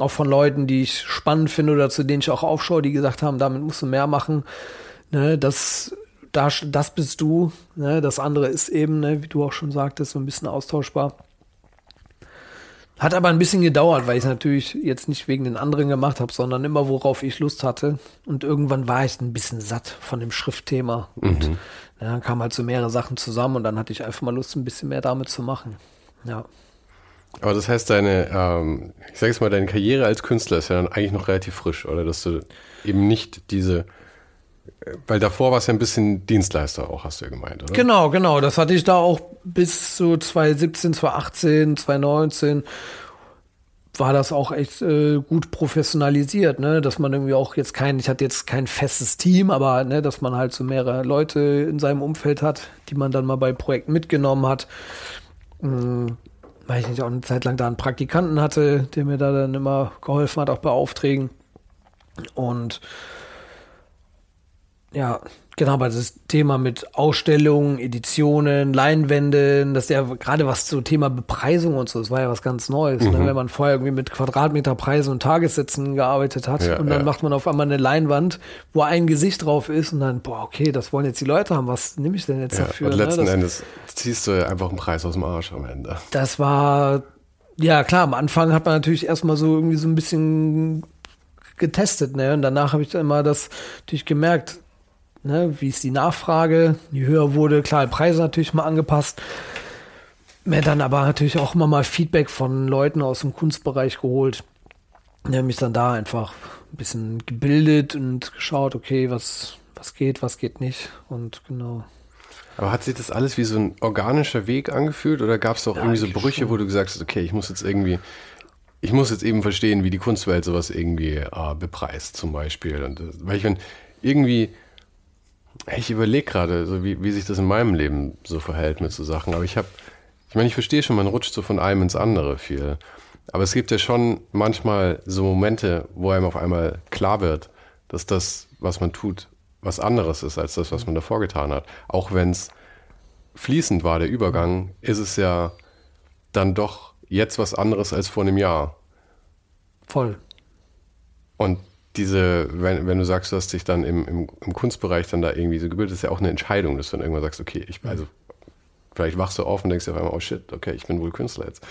auch von Leuten, die ich spannend finde oder zu denen ich auch aufschaue, die gesagt haben, damit musst du mehr machen. Ne, das, das, das bist du. Ne, das andere ist eben, ne, wie du auch schon sagtest, so ein bisschen austauschbar. Hat aber ein bisschen gedauert, weil ich natürlich jetzt nicht wegen den anderen gemacht habe, sondern immer worauf ich Lust hatte. Und irgendwann war ich ein bisschen satt von dem Schriftthema. Und ja, dann kamen halt so mehrere Sachen zusammen und dann hatte ich einfach mal Lust, ein bisschen mehr damit zu machen. Ja. Aber das heißt, deine, ähm, ich sage jetzt mal, deine Karriere als Künstler ist ja dann eigentlich noch relativ frisch, oder? Dass du eben nicht diese, weil davor war es ja ein bisschen Dienstleister auch, hast du ja gemeint, oder? Genau, genau. Das hatte ich da auch bis zu 2017, 2018, 2019 war das auch echt äh, gut professionalisiert, ne? Dass man irgendwie auch jetzt kein, ich hatte jetzt kein festes Team, aber ne, dass man halt so mehrere Leute in seinem Umfeld hat, die man dann mal bei Projekten mitgenommen hat. Hm, weil ich nicht auch eine Zeit lang da einen Praktikanten hatte, der mir da dann immer geholfen hat, auch bei Aufträgen. Und ja, genau, aber das Thema mit Ausstellungen, Editionen, Leinwänden, das ist ja gerade was zum Thema Bepreisung und so, das war ja was ganz Neues, ne? mhm. ne? wenn man vorher irgendwie mit Quadratmeterpreisen und Tagessätzen gearbeitet hat Ja, und dann ja. macht man auf einmal eine Leinwand, wo ein Gesicht drauf ist und dann, boah, okay, das wollen jetzt die Leute haben, was nehme ich denn jetzt Ja, dafür? und letzten ne? das, Endes ziehst du einfach einen Preis aus dem Arsch am Ende. das war, ja klar, am Anfang hat man natürlich erstmal so irgendwie so ein bisschen getestet, ne? Und danach habe ich dann immer das natürlich gemerkt, ne, wie ist die Nachfrage, je höher wurde, klar, Preise natürlich mal angepasst. Mir dann aber natürlich auch immer mal Feedback von Leuten aus dem Kunstbereich geholt. Ja, mich dann da einfach ein bisschen gebildet und geschaut, okay, was, was geht, was geht nicht. Und genau. Aber hat sich das alles wie so ein organischer Weg angefühlt oder gab es auch Ja, irgendwie so Brüche, schon. wo du gesagt hast, okay, ich muss jetzt irgendwie, ich muss jetzt eben verstehen, wie die Kunstwelt sowas irgendwie äh, bepreist zum Beispiel. Und das, weil ich meine, irgendwie, ich überlege gerade, so wie, wie sich das in meinem Leben so verhält mit so Sachen. Aber ich habe, ich meine, ich verstehe schon, man rutscht so von einem ins andere viel. Aber es gibt ja schon manchmal so Momente, wo einem auf einmal klar wird, dass das, was man tut, was anderes ist als das, was man davor getan hat. Auch wenn es fließend war, der Übergang, ist es ja dann doch jetzt was anderes als vor einem Jahr. Voll. Und diese, wenn, wenn du sagst, du hast dich dann im, im, im Kunstbereich dann da irgendwie so gebildet, ist ja auch eine Entscheidung, dass du dann irgendwann sagst, okay, ich, also vielleicht wachst du auf und denkst dir auf einmal, oh shit, okay, ich bin wohl Künstler jetzt.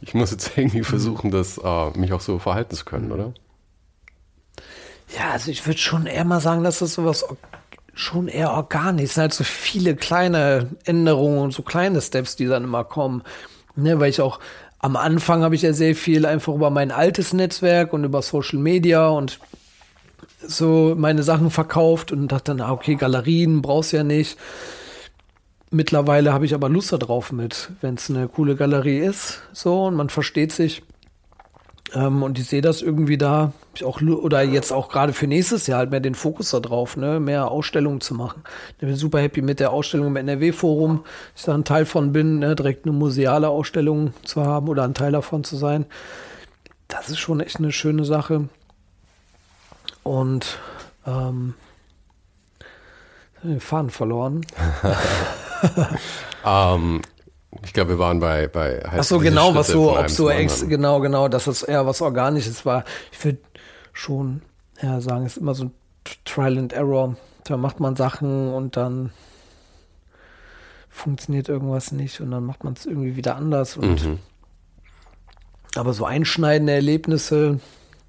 Ich muss jetzt <laughs> irgendwie versuchen, das, äh, mich auch so verhalten zu können, oder? Ja, also ich würde schon eher mal sagen, dass das sowas schon eher organisch Es sind halt so viele kleine Änderungen und so kleine Steps, die dann immer kommen. Ne, weil ich auch am Anfang habe ich ja sehr viel einfach über mein altes Netzwerk und über Social Media und so meine Sachen verkauft und dachte dann, ah, okay, Galerien brauchst du ja nicht. Mittlerweile habe ich aber Lust darauf mit, wenn es eine coole Galerie ist, so und man versteht sich. Ähm, und ich sehe das irgendwie da, ich auch, oder jetzt auch gerade für nächstes Jahr halt mehr den Fokus da drauf, ne, mehr Ausstellungen zu machen. Ich bin super happy mit der Ausstellung im NRW-Forum, ich da ein Teil von bin, ne, direkt eine museale Ausstellung zu haben oder ein Teil davon zu sein. Das ist schon echt eine schöne Sache. Und ähm, den Faden verloren. <laughs> Ähm, ich glaube, wir waren bei, bei Ach so, genau, was so, ob so ex, genau, genau, dass es eher was Organisches war. Ich würde schon ja, sagen, es ist immer so ein Trial and Error. Da macht man Sachen und dann funktioniert irgendwas nicht und dann macht man es irgendwie wieder anders. Und, Mhm. Aber so einschneidende Erlebnisse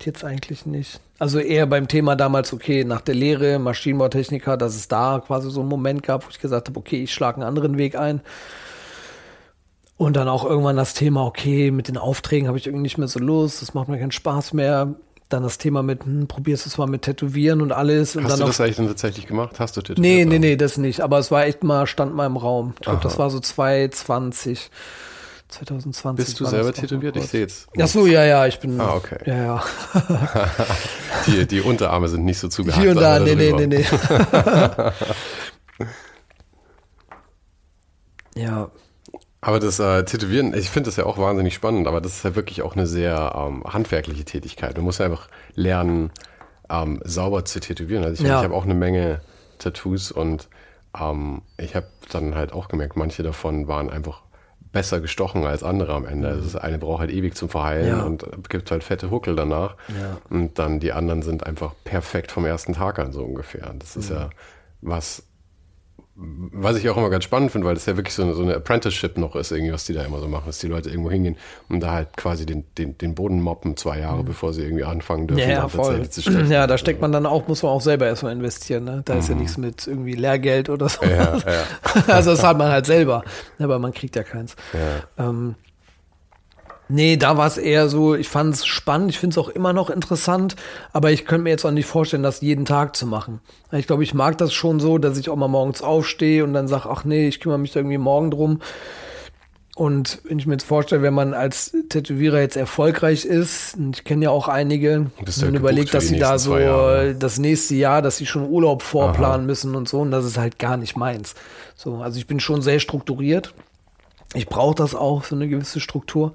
jetzt eigentlich nicht. Also eher beim Thema damals, okay, nach der Lehre, Maschinenbautechniker, dass es da quasi so einen Moment gab, wo ich gesagt habe, okay, ich schlage einen anderen Weg ein. Und dann auch irgendwann das Thema, okay, mit den Aufträgen habe ich irgendwie nicht mehr so Lust, das macht mir keinen Spaß mehr. Dann das Thema mit, hm, probierst du es mal mit Tätowieren und alles. Und Hast du das eigentlich dann tatsächlich gemacht? Hast du tätowiert? Nee, nee, nee, das nicht. Aber es war echt mal, stand mal im Raum. Ich glaube, das war so 2020. 2020. Bist du selber mal tätowiert? Ich sehe jetzt. Ach so, ja, ja, ich bin. Ah, okay. Ja, ja. <laughs> Die, die Unterarme sind nicht so zugehakt. Hier und da, nee, nee, nee, nee. <laughs> ja, Aber das äh, Tätowieren, ich finde das ja auch wahnsinnig spannend, aber das ist ja wirklich auch eine sehr ähm, handwerkliche Tätigkeit. Du musst ja einfach lernen, ähm, sauber zu tätowieren. Also ich, Ja. ich habe auch eine Menge Tattoos und ähm, ich habe dann halt auch gemerkt, manche davon waren einfach besser gestochen als andere am Ende. Also das eine braucht halt ewig zum Verheilen Ja. und gibt halt fette Huckel danach. Ja. Und dann die anderen sind einfach perfekt vom ersten Tag an so ungefähr. Und Das ist Mhm. ja was, was ich auch immer ganz spannend finde, weil das ja wirklich so eine, so eine Apprenticeship noch ist, irgendwie, was die da immer so machen, dass die Leute irgendwo hingehen und da halt quasi den, den, den Boden moppen zwei Jahre, bevor sie irgendwie anfangen dürfen, Mhm. ja, ja, voll. zu stechen. Ja, da steckt man dann auch, muss man auch selber erstmal investieren. Ne? Da ist ja nichts mit irgendwie Lehrgeld oder so. Mhm. Ja, ja. <laughs> also das hat man halt selber, aber man kriegt ja keins. Ja. Ähm, Nee, da war es eher so, ich fand es spannend, ich finde es auch immer noch interessant, aber ich könnte mir jetzt auch nicht vorstellen, das jeden Tag zu machen. Ich glaube, ich mag das schon so, dass ich auch mal morgens aufstehe und dann sage, ach nee, ich kümmere mich da irgendwie morgen drum. Und wenn ich mir jetzt vorstelle, wenn man als Tätowierer jetzt erfolgreich ist, und ich kenne ja auch einige, und ja überlegt, gebucht für dass sie da so äh, das nächste Jahr, dass sie schon Urlaub vorplanen Aha. müssen und so, und das ist halt gar nicht meins. So, also ich bin schon sehr strukturiert. Ich brauche das auch, so eine gewisse Struktur,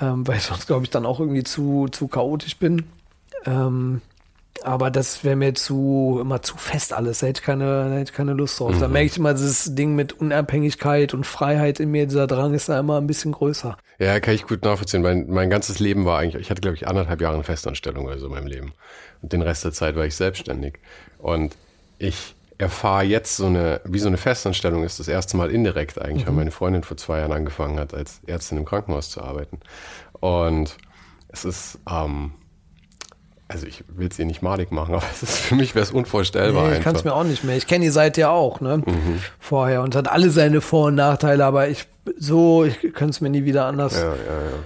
ähm, weil ich <laughs> sonst, glaube ich, dann auch irgendwie zu, zu chaotisch bin. Ähm, aber das wäre mir zu immer zu fest alles. Da hätte ich keine, hätte ich keine Lust drauf. Mhm. Da merke ich immer, dieses Ding mit Unabhängigkeit und Freiheit in mir, dieser Drang ist da immer ein bisschen größer. Ja, kann ich gut nachvollziehen. Mein, mein ganzes Leben war eigentlich, ich hatte, glaube ich, anderthalb Jahre eine Festanstellung oder so in meinem Leben. Und den Rest der Zeit war ich selbstständig. Und ich erfahre jetzt so eine, wie so eine Festanstellung ist, das erste Mal indirekt eigentlich, weil meine Freundin vor zwei Jahren angefangen hat, als Ärztin im Krankenhaus zu arbeiten. Und es ist, ähm, also ich will es ihr nicht malig machen, <laughs> aber es ist, für mich wäre es unvorstellbar Nee, ich kann es mir auch nicht mehr. Ich kenne die Seite ja auch, ne? Mhm. Vorher und hat alle seine Vor- und Nachteile, aber ich so, ich könnte es mir nie wieder anders ja, ja, ja.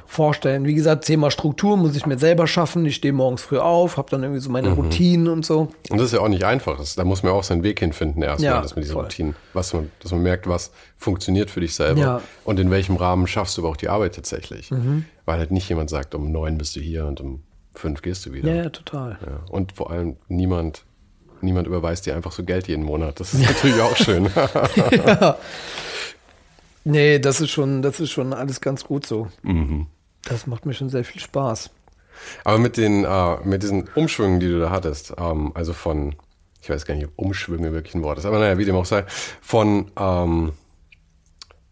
vorstellen. Wie gesagt, Thema Struktur muss ich mir selber schaffen. Ich stehe morgens früh auf, habe dann irgendwie so Mhm. meine Routinen und so. Und das ist ja auch nicht einfach. Das, da muss man auch seinen Weg hinfinden erstmal, Ja, dass man diese voll. Routinen, was man, dass man merkt, was funktioniert für dich selber und in welchem Rahmen schaffst du aber auch die Arbeit tatsächlich. Mhm. Weil halt nicht jemand sagt, um neun bist du hier und um fünf gehst du wieder. Ja, ja, total. Ja. Und vor allem niemand, niemand überweist dir einfach so Geld jeden Monat. Das ist <laughs> natürlich auch schön. <laughs> Nee, das ist schon, das ist schon alles ganz gut so. Mhm. Das macht mir schon sehr viel Spaß. Aber mit den, äh, mit diesen Umschwüngen, die du da hattest, ähm, also von, ich weiß gar nicht, ob Umschwünge wirklich ein Wort ist, aber naja, wie dem auch sei, von, ähm,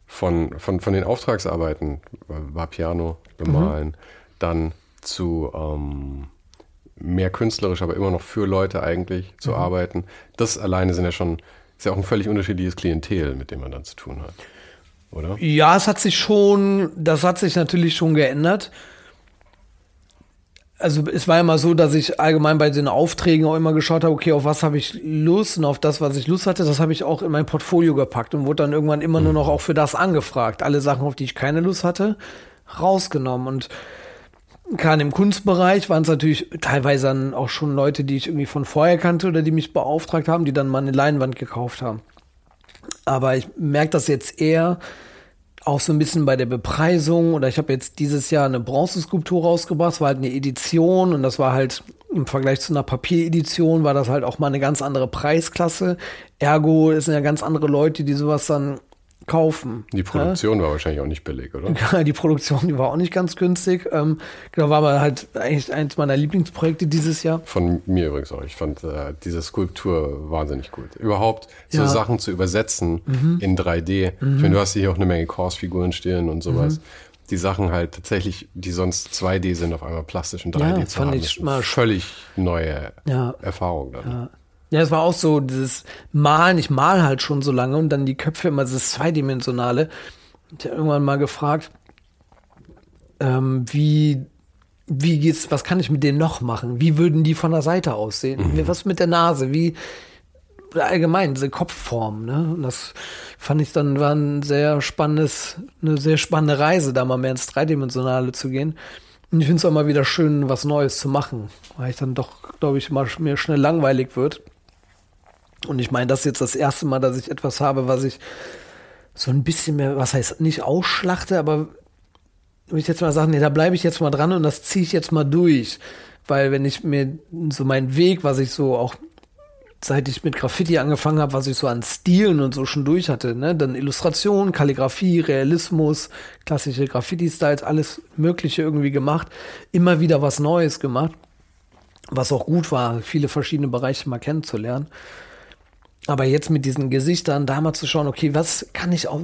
von, von, von den Auftragsarbeiten, äh, war Piano, bemalen, dann zu ähm, mehr künstlerisch, aber immer noch für Leute eigentlich zu arbeiten. Das alleine sind ja schon, ist ja auch ein völlig unterschiedliches Klientel, mit dem man dann zu tun hat. Oder? Ja, es hat sich schon, das hat sich natürlich schon geändert. Also es war immer so, dass ich allgemein bei den Aufträgen auch immer geschaut habe, okay, auf was habe ich Lust und auf das, was ich Lust hatte, das habe ich auch in mein Portfolio gepackt und wurde dann irgendwann immer nur noch auch für das angefragt. Alle Sachen, auf die ich keine Lust hatte, rausgenommen. Und gerade im Kunstbereich waren es natürlich teilweise dann auch schon Leute, die ich irgendwie von vorher kannte oder die mich beauftragt haben, die dann mal eine Leinwand gekauft haben. Aber ich merke das jetzt eher auch so ein bisschen bei der Bepreisung. Oder ich habe jetzt dieses Jahr eine Bronzeskulptur rausgebracht. Es war halt eine Edition und das war halt im Vergleich zu einer Papieredition war das halt auch mal eine ganz andere Preisklasse. Ergo es sind ja ganz andere Leute, die sowas dann kaufen. Die Produktion war wahrscheinlich auch nicht billig, oder? <laughs> Ja, die Produktion, die war auch nicht ganz günstig. Ähm, genau, war aber halt eigentlich eins meiner Lieblingsprojekte dieses Jahr. Von mir übrigens auch. Ich fand äh, diese Skulptur wahnsinnig gut. Überhaupt so Ja. Mhm. Sachen zu übersetzen in 3D. Ich meine, du hast hier auch eine Menge Corsfiguren stehen und sowas. Mhm. Die Sachen halt tatsächlich, die sonst 2D sind, auf einmal plastisch in 3D Ja, zu fand haben. ich ist mal völlig neue Ja. Erfahrung dann. Ja, es war auch so dieses Malen. Ich mal halt schon so lange und dann die Köpfe immer dieses zweidimensionale. Ich habe irgendwann mal gefragt, ähm, wie wie geht's, was kann ich mit denen noch machen? Wie würden die von der Seite aussehen? Mhm. Was mit der Nase? Wie allgemein diese Kopfform, ne? Und das fand ich dann war ein sehr spannendes, eine sehr spannende Reise, da mal mehr ins Dreidimensionale zu gehen. Und ich finde es auch mal wieder schön, was Neues zu machen, weil ich dann doch, glaube ich, mal mir schnell langweilig wird. Und ich meine, das ist jetzt das erste Mal, dass ich etwas habe, was ich so ein bisschen mehr, was heißt nicht ausschlachte, aber würde ich jetzt mal sagen, nee, da bleibe ich jetzt mal dran und das ziehe ich jetzt mal durch. Weil wenn ich mir so meinen Weg, was ich so auch seit ich mit Graffiti angefangen habe, was ich so an Stilen und so schon durch hatte, ne, dann Illustration, Kalligrafie, Realismus, klassische Graffiti-Styles, alles Mögliche irgendwie gemacht, immer wieder was Neues gemacht, was auch gut war, viele verschiedene Bereiche mal kennenzulernen. Aber jetzt mit diesen Gesichtern da mal zu schauen, okay, was kann ich auch,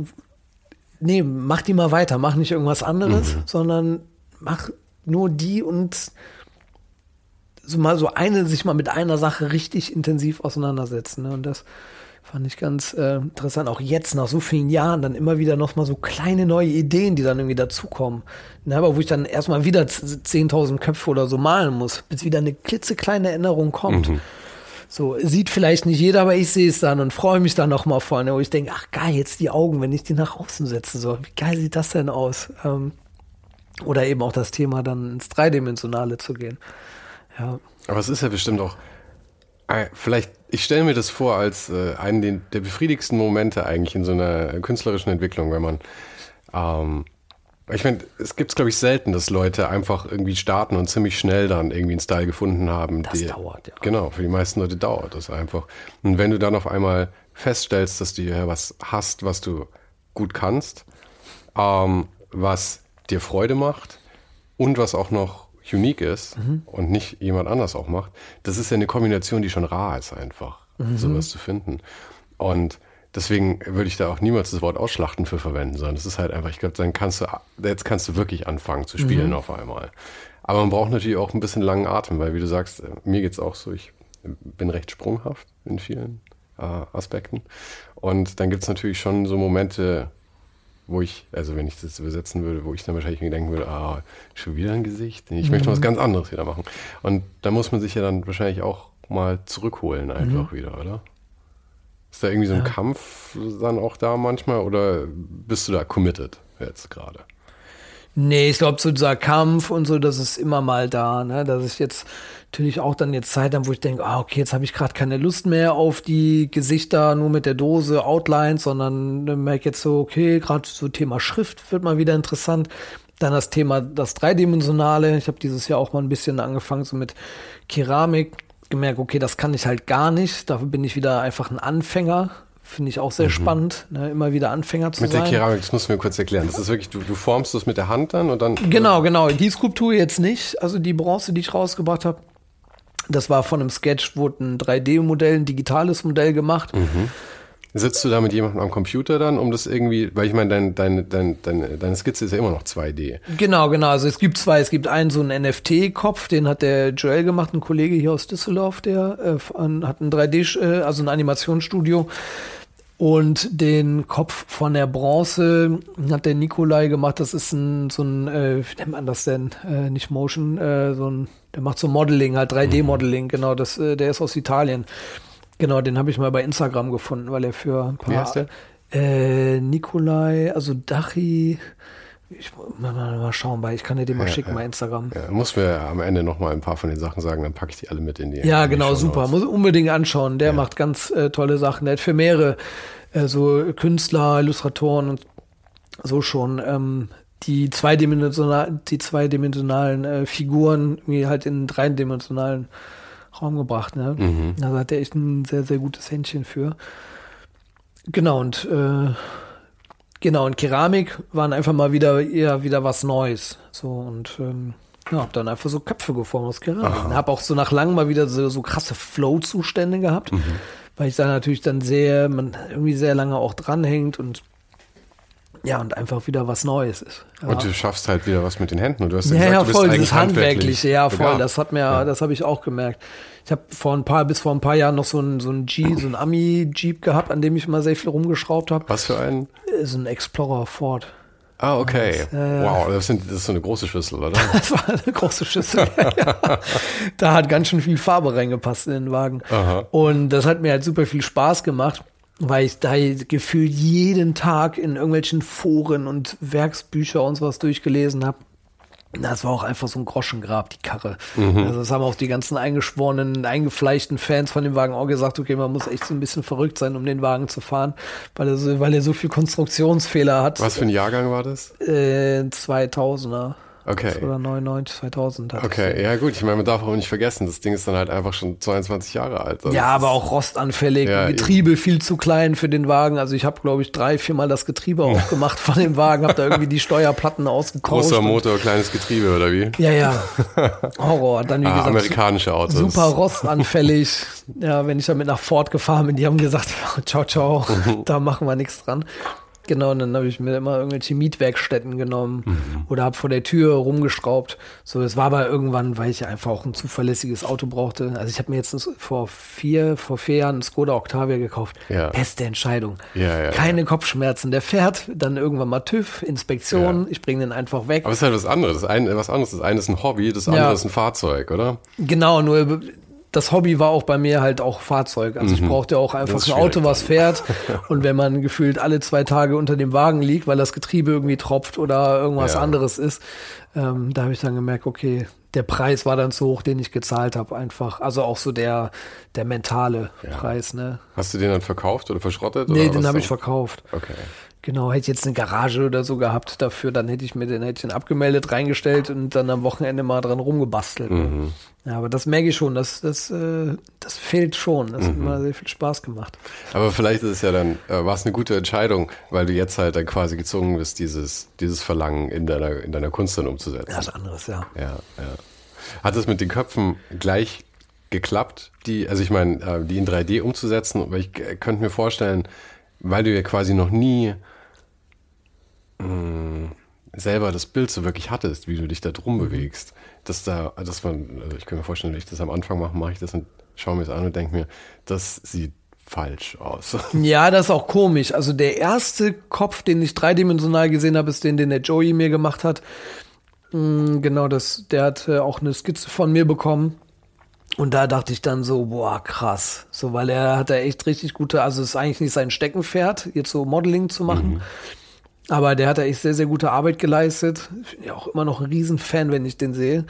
nee, mach die mal weiter, mach nicht irgendwas anderes, sondern mach nur die und so mal so eine, sich mal mit einer Sache richtig intensiv auseinandersetzen. Ne? Und das fand ich ganz äh, interessant. Auch jetzt nach so vielen Jahren dann immer wieder noch mal so kleine neue Ideen, die dann irgendwie dazukommen. Ne? Aber wo ich dann erstmal wieder z- 10.000 Köpfe oder so malen muss, bis wieder eine klitzekleine Erinnerung kommt. So, sieht vielleicht nicht jeder, aber ich sehe es dann und freue mich dann noch mal vorne, wo ich denke, ach geil, jetzt die Augen, wenn ich die nach außen setze, so, wie geil sieht das denn aus? Ähm, Oder eben auch das Thema dann ins Dreidimensionale zu gehen. Ja. Aber es ist ja bestimmt auch, äh, vielleicht, ich stelle mir das vor als äh, einen der befriedigsten Momente eigentlich in so einer künstlerischen Entwicklung, wenn man, ähm, ich meine, es gibt es, glaube ich, selten, dass Leute einfach irgendwie starten und ziemlich schnell dann irgendwie einen Style gefunden haben. Das die, dauert, ja. Genau, für die meisten Leute dauert das einfach. Und wenn du dann auf einmal feststellst, dass du ja was hast, was du gut kannst, ähm, was dir Freude macht und was auch noch unique ist mhm. und nicht jemand anders auch macht, das ist ja eine Kombination, die schon rar ist einfach, mhm. sowas zu finden. Und deswegen würde ich da auch niemals das Wort Ausschlachten für verwenden, sondern es ist halt einfach, ich glaube, dann kannst du, jetzt kannst du wirklich anfangen zu spielen mhm. auf einmal. Aber man braucht natürlich auch ein bisschen langen Atem, weil wie du sagst, mir geht's auch so, ich bin recht sprunghaft in vielen äh, Aspekten. Und dann gibt's natürlich schon so Momente, wo ich, also wenn ich das übersetzen würde, wo ich dann wahrscheinlich mir denken würde, ah, schon wieder ein Gesicht, ich möchte was mhm. ganz anderes wieder machen. Und da muss man sich ja dann wahrscheinlich auch mal zurückholen einfach mhm. wieder, oder? Ist da irgendwie so ein ja. Kampf dann auch da manchmal oder bist du da committed jetzt gerade? Nee, ich glaube, so dieser Kampf und so, das ist immer mal da, ne? Dass ich jetzt natürlich auch dann jetzt Zeit habe, wo ich denke, ah, okay, jetzt habe ich gerade keine Lust mehr auf die Gesichter nur mit der Dose, Outlines, sondern merke jetzt so, okay, gerade so Thema Schrift wird mal wieder interessant. Dann das Thema, das Dreidimensionale. Ich habe dieses Jahr auch mal ein bisschen angefangen, so mit Keramik. Gemerkt, okay, das kann ich halt gar nicht. Dafür bin ich wieder einfach ein Anfänger. Finde ich auch sehr mhm. spannend, ne, immer wieder Anfänger zu mit sein. Mit der Keramik, das musst du mir kurz erklären. Das ist wirklich, du, du formst das mit der Hand dann und dann. Genau, genau. Die Skulptur jetzt nicht. Also die Bronze, die ich rausgebracht habe, das war von einem Sketch, wurde ein 3D-Modell, ein digitales Modell gemacht. Mhm. Sitzt du da mit jemandem am Computer dann, um das irgendwie, weil ich meine, dein, dein, dein, dein, deine Skizze ist ja immer noch 2D. Genau, genau. Also es gibt zwei, es gibt einen so einen NFT-Kopf, den hat der Joel gemacht, ein Kollege hier aus Düsseldorf, der äh, hat ein 3D, äh, also ein Animationsstudio. Und den Kopf von der Bronze hat der Nikolai gemacht. Das ist ein, so ein, äh, wie nennt man das denn? Äh, nicht Motion, äh, so ein, der macht so Modeling, halt 3D-Modeling, genau. Das, äh, der ist aus Italien. Genau, den habe ich mal bei Instagram gefunden, weil er für ein paar. Wie heißt der? Äh, Nikolai, also Dachi, ich mal, mal schauen, weil ich kann dir den mal ja, schicken ja. bei Instagram. Ja, muss mir am Ende noch mal ein paar von den Sachen sagen, dann packe ich die alle mit in die. Ja, genau, super. Muss unbedingt anschauen. Der macht ganz äh, tolle Sachen. Der hat für mehrere äh, so Künstler, Illustratoren und so schon ähm, die zweidimensional, die zweidimensionalen äh, Figuren wie halt in dreidimensionalen Raum gebracht. Ne? Mhm. Da hat er echt ein sehr, sehr gutes Händchen für. Genau, und äh, genau, und Keramik waren einfach mal wieder eher wieder was Neues. So und ähm, ja, hab dann einfach so Köpfe geformt aus Keramik. Hab auch so nach langem mal wieder so, so krasse Flow-Zustände gehabt, mhm. weil ich da natürlich dann sehr, man irgendwie sehr lange auch dranhängt und ja, und einfach wieder was Neues ist. Ja. Und du schaffst halt wieder was mit den Händen. Und du hast ja, gesagt, ja, voll, dieses Handwerkliche, ja, voll. Begabt. Das hat mir, ja. das habe ich auch gemerkt. Ich habe vor ein paar, bis vor ein paar Jahren noch so ein, so ein G, so ein Ami-Jeep gehabt, an dem ich immer sehr viel rumgeschraubt habe. Was für ein? Äh, so ein Explorer Ford. Ah, okay. Das, äh, wow, das, sind, das ist so eine große Schüssel, oder? <laughs> das war eine große Schüssel. <laughs> ja. Da hat ganz schön viel Farbe reingepasst in den Wagen. Aha. Und das hat mir halt super viel Spaß gemacht weil ich da gefühlt jeden Tag in irgendwelchen Foren und Werksbücher und sowas durchgelesen habe. Das war auch einfach so ein Groschengrab, die Karre. Mhm. Also das haben auch die ganzen eingeschworenen, eingefleischten Fans von dem Wagen auch gesagt, okay, man muss echt so ein bisschen verrückt sein, um den Wagen zu fahren, weil er so, weil er so viel Konstruktionsfehler hat. Was für ein Jahrgang war das? Äh, 2000er. Okay. Oder 99, 2000. Okay, ja gut, ich meine, man darf auch nicht vergessen, das Ding ist dann halt einfach schon 22 Jahre alt. Also ja, aber auch rostanfällig, ja, Getriebe eben. viel zu klein für den Wagen. Also ich habe, glaube ich, drei, viermal das Getriebe aufgemacht von dem Wagen, habe da irgendwie die Steuerplatten ausgetauscht. Großer Motor, kleines Getriebe oder wie? Ja, ja. <laughs> Horror. Dann wie ah, gesagt, amerikanische Autos. Super rostanfällig. ja, wenn ich damit nach Ford gefahren bin, die haben gesagt, <laughs> ciao, ciao, da machen wir nichts dran. Genau, und dann habe ich mir immer irgendwelche Mietwerkstätten genommen mhm. oder habe vor der Tür rumgeschraubt. So, es war aber irgendwann, weil ich einfach auch ein zuverlässiges Auto brauchte. Also ich habe mir jetzt vor vier, vor vier Jahren einen Skoda Octavia gekauft. Ja. Beste Entscheidung. Ja, ja, Keine. Kopfschmerzen. Der fährt, dann irgendwann mal TÜV, Inspektion. Ich bringe den einfach weg. Aber es ist halt was anderes. Das eine, was anderes. Das eine ist ein Hobby, das andere ist ein Fahrzeug, oder? Genau, nur das Hobby war auch bei mir halt auch Fahrzeug. Also ich brauchte auch einfach ein Auto, was fährt. <laughs> Und wenn man gefühlt alle zwei Tage unter dem Wagen liegt, weil das Getriebe irgendwie tropft oder irgendwas Ja. anderes ist, ähm, da habe ich dann gemerkt, okay, der Preis war dann zu hoch, den ich gezahlt habe, einfach. Also auch so der, der mentale Preis, ne? Hast du den dann verkauft oder verschrottet? Nee, oder den habe ich verkauft. Okay. Genau, hätte ich jetzt eine Garage oder so gehabt dafür, dann hätte ich mir den den abgemeldet, reingestellt und dann am Wochenende mal dran rumgebastelt. Mhm. Ja, aber das merke ich schon, das, das, äh, das fehlt schon. Das Mhm. hat immer sehr viel Spaß gemacht. Aber vielleicht ist es ja dann, äh, war es eine gute Entscheidung, weil du jetzt halt dann quasi gezwungen bist, dieses, dieses Verlangen in deiner, in deiner Kunst dann umzusetzen. Ja, was anderes, ja. Ja, ja. Hat es mit den Köpfen gleich geklappt, die, also ich meine, äh, die in 3D umzusetzen? Aber ich könnte mir vorstellen, weil du ja quasi noch nie mh, selber das Bild so wirklich hattest, wie du dich da drum bewegst, dass da, dass man, also ich kann mir vorstellen, wenn ich das am Anfang mache, mache ich das und schaue mir das an und denke mir, das sieht falsch aus. <laughs> Ja, das ist auch komisch. Also der erste Kopf, den ich dreidimensional gesehen habe, ist den, den der Joey mir gemacht hat. Mm, Genau, das, der hat äh, auch eine Skizze von mir bekommen. Und da dachte ich dann so, boah, krass. So, weil er hat da echt richtig gute, also es ist eigentlich nicht sein Steckenpferd, jetzt so Modeling zu machen. Aber der hat da echt sehr, sehr gute Arbeit geleistet. Ich bin ja auch immer noch ein Riesenfan, wenn ich den sehe.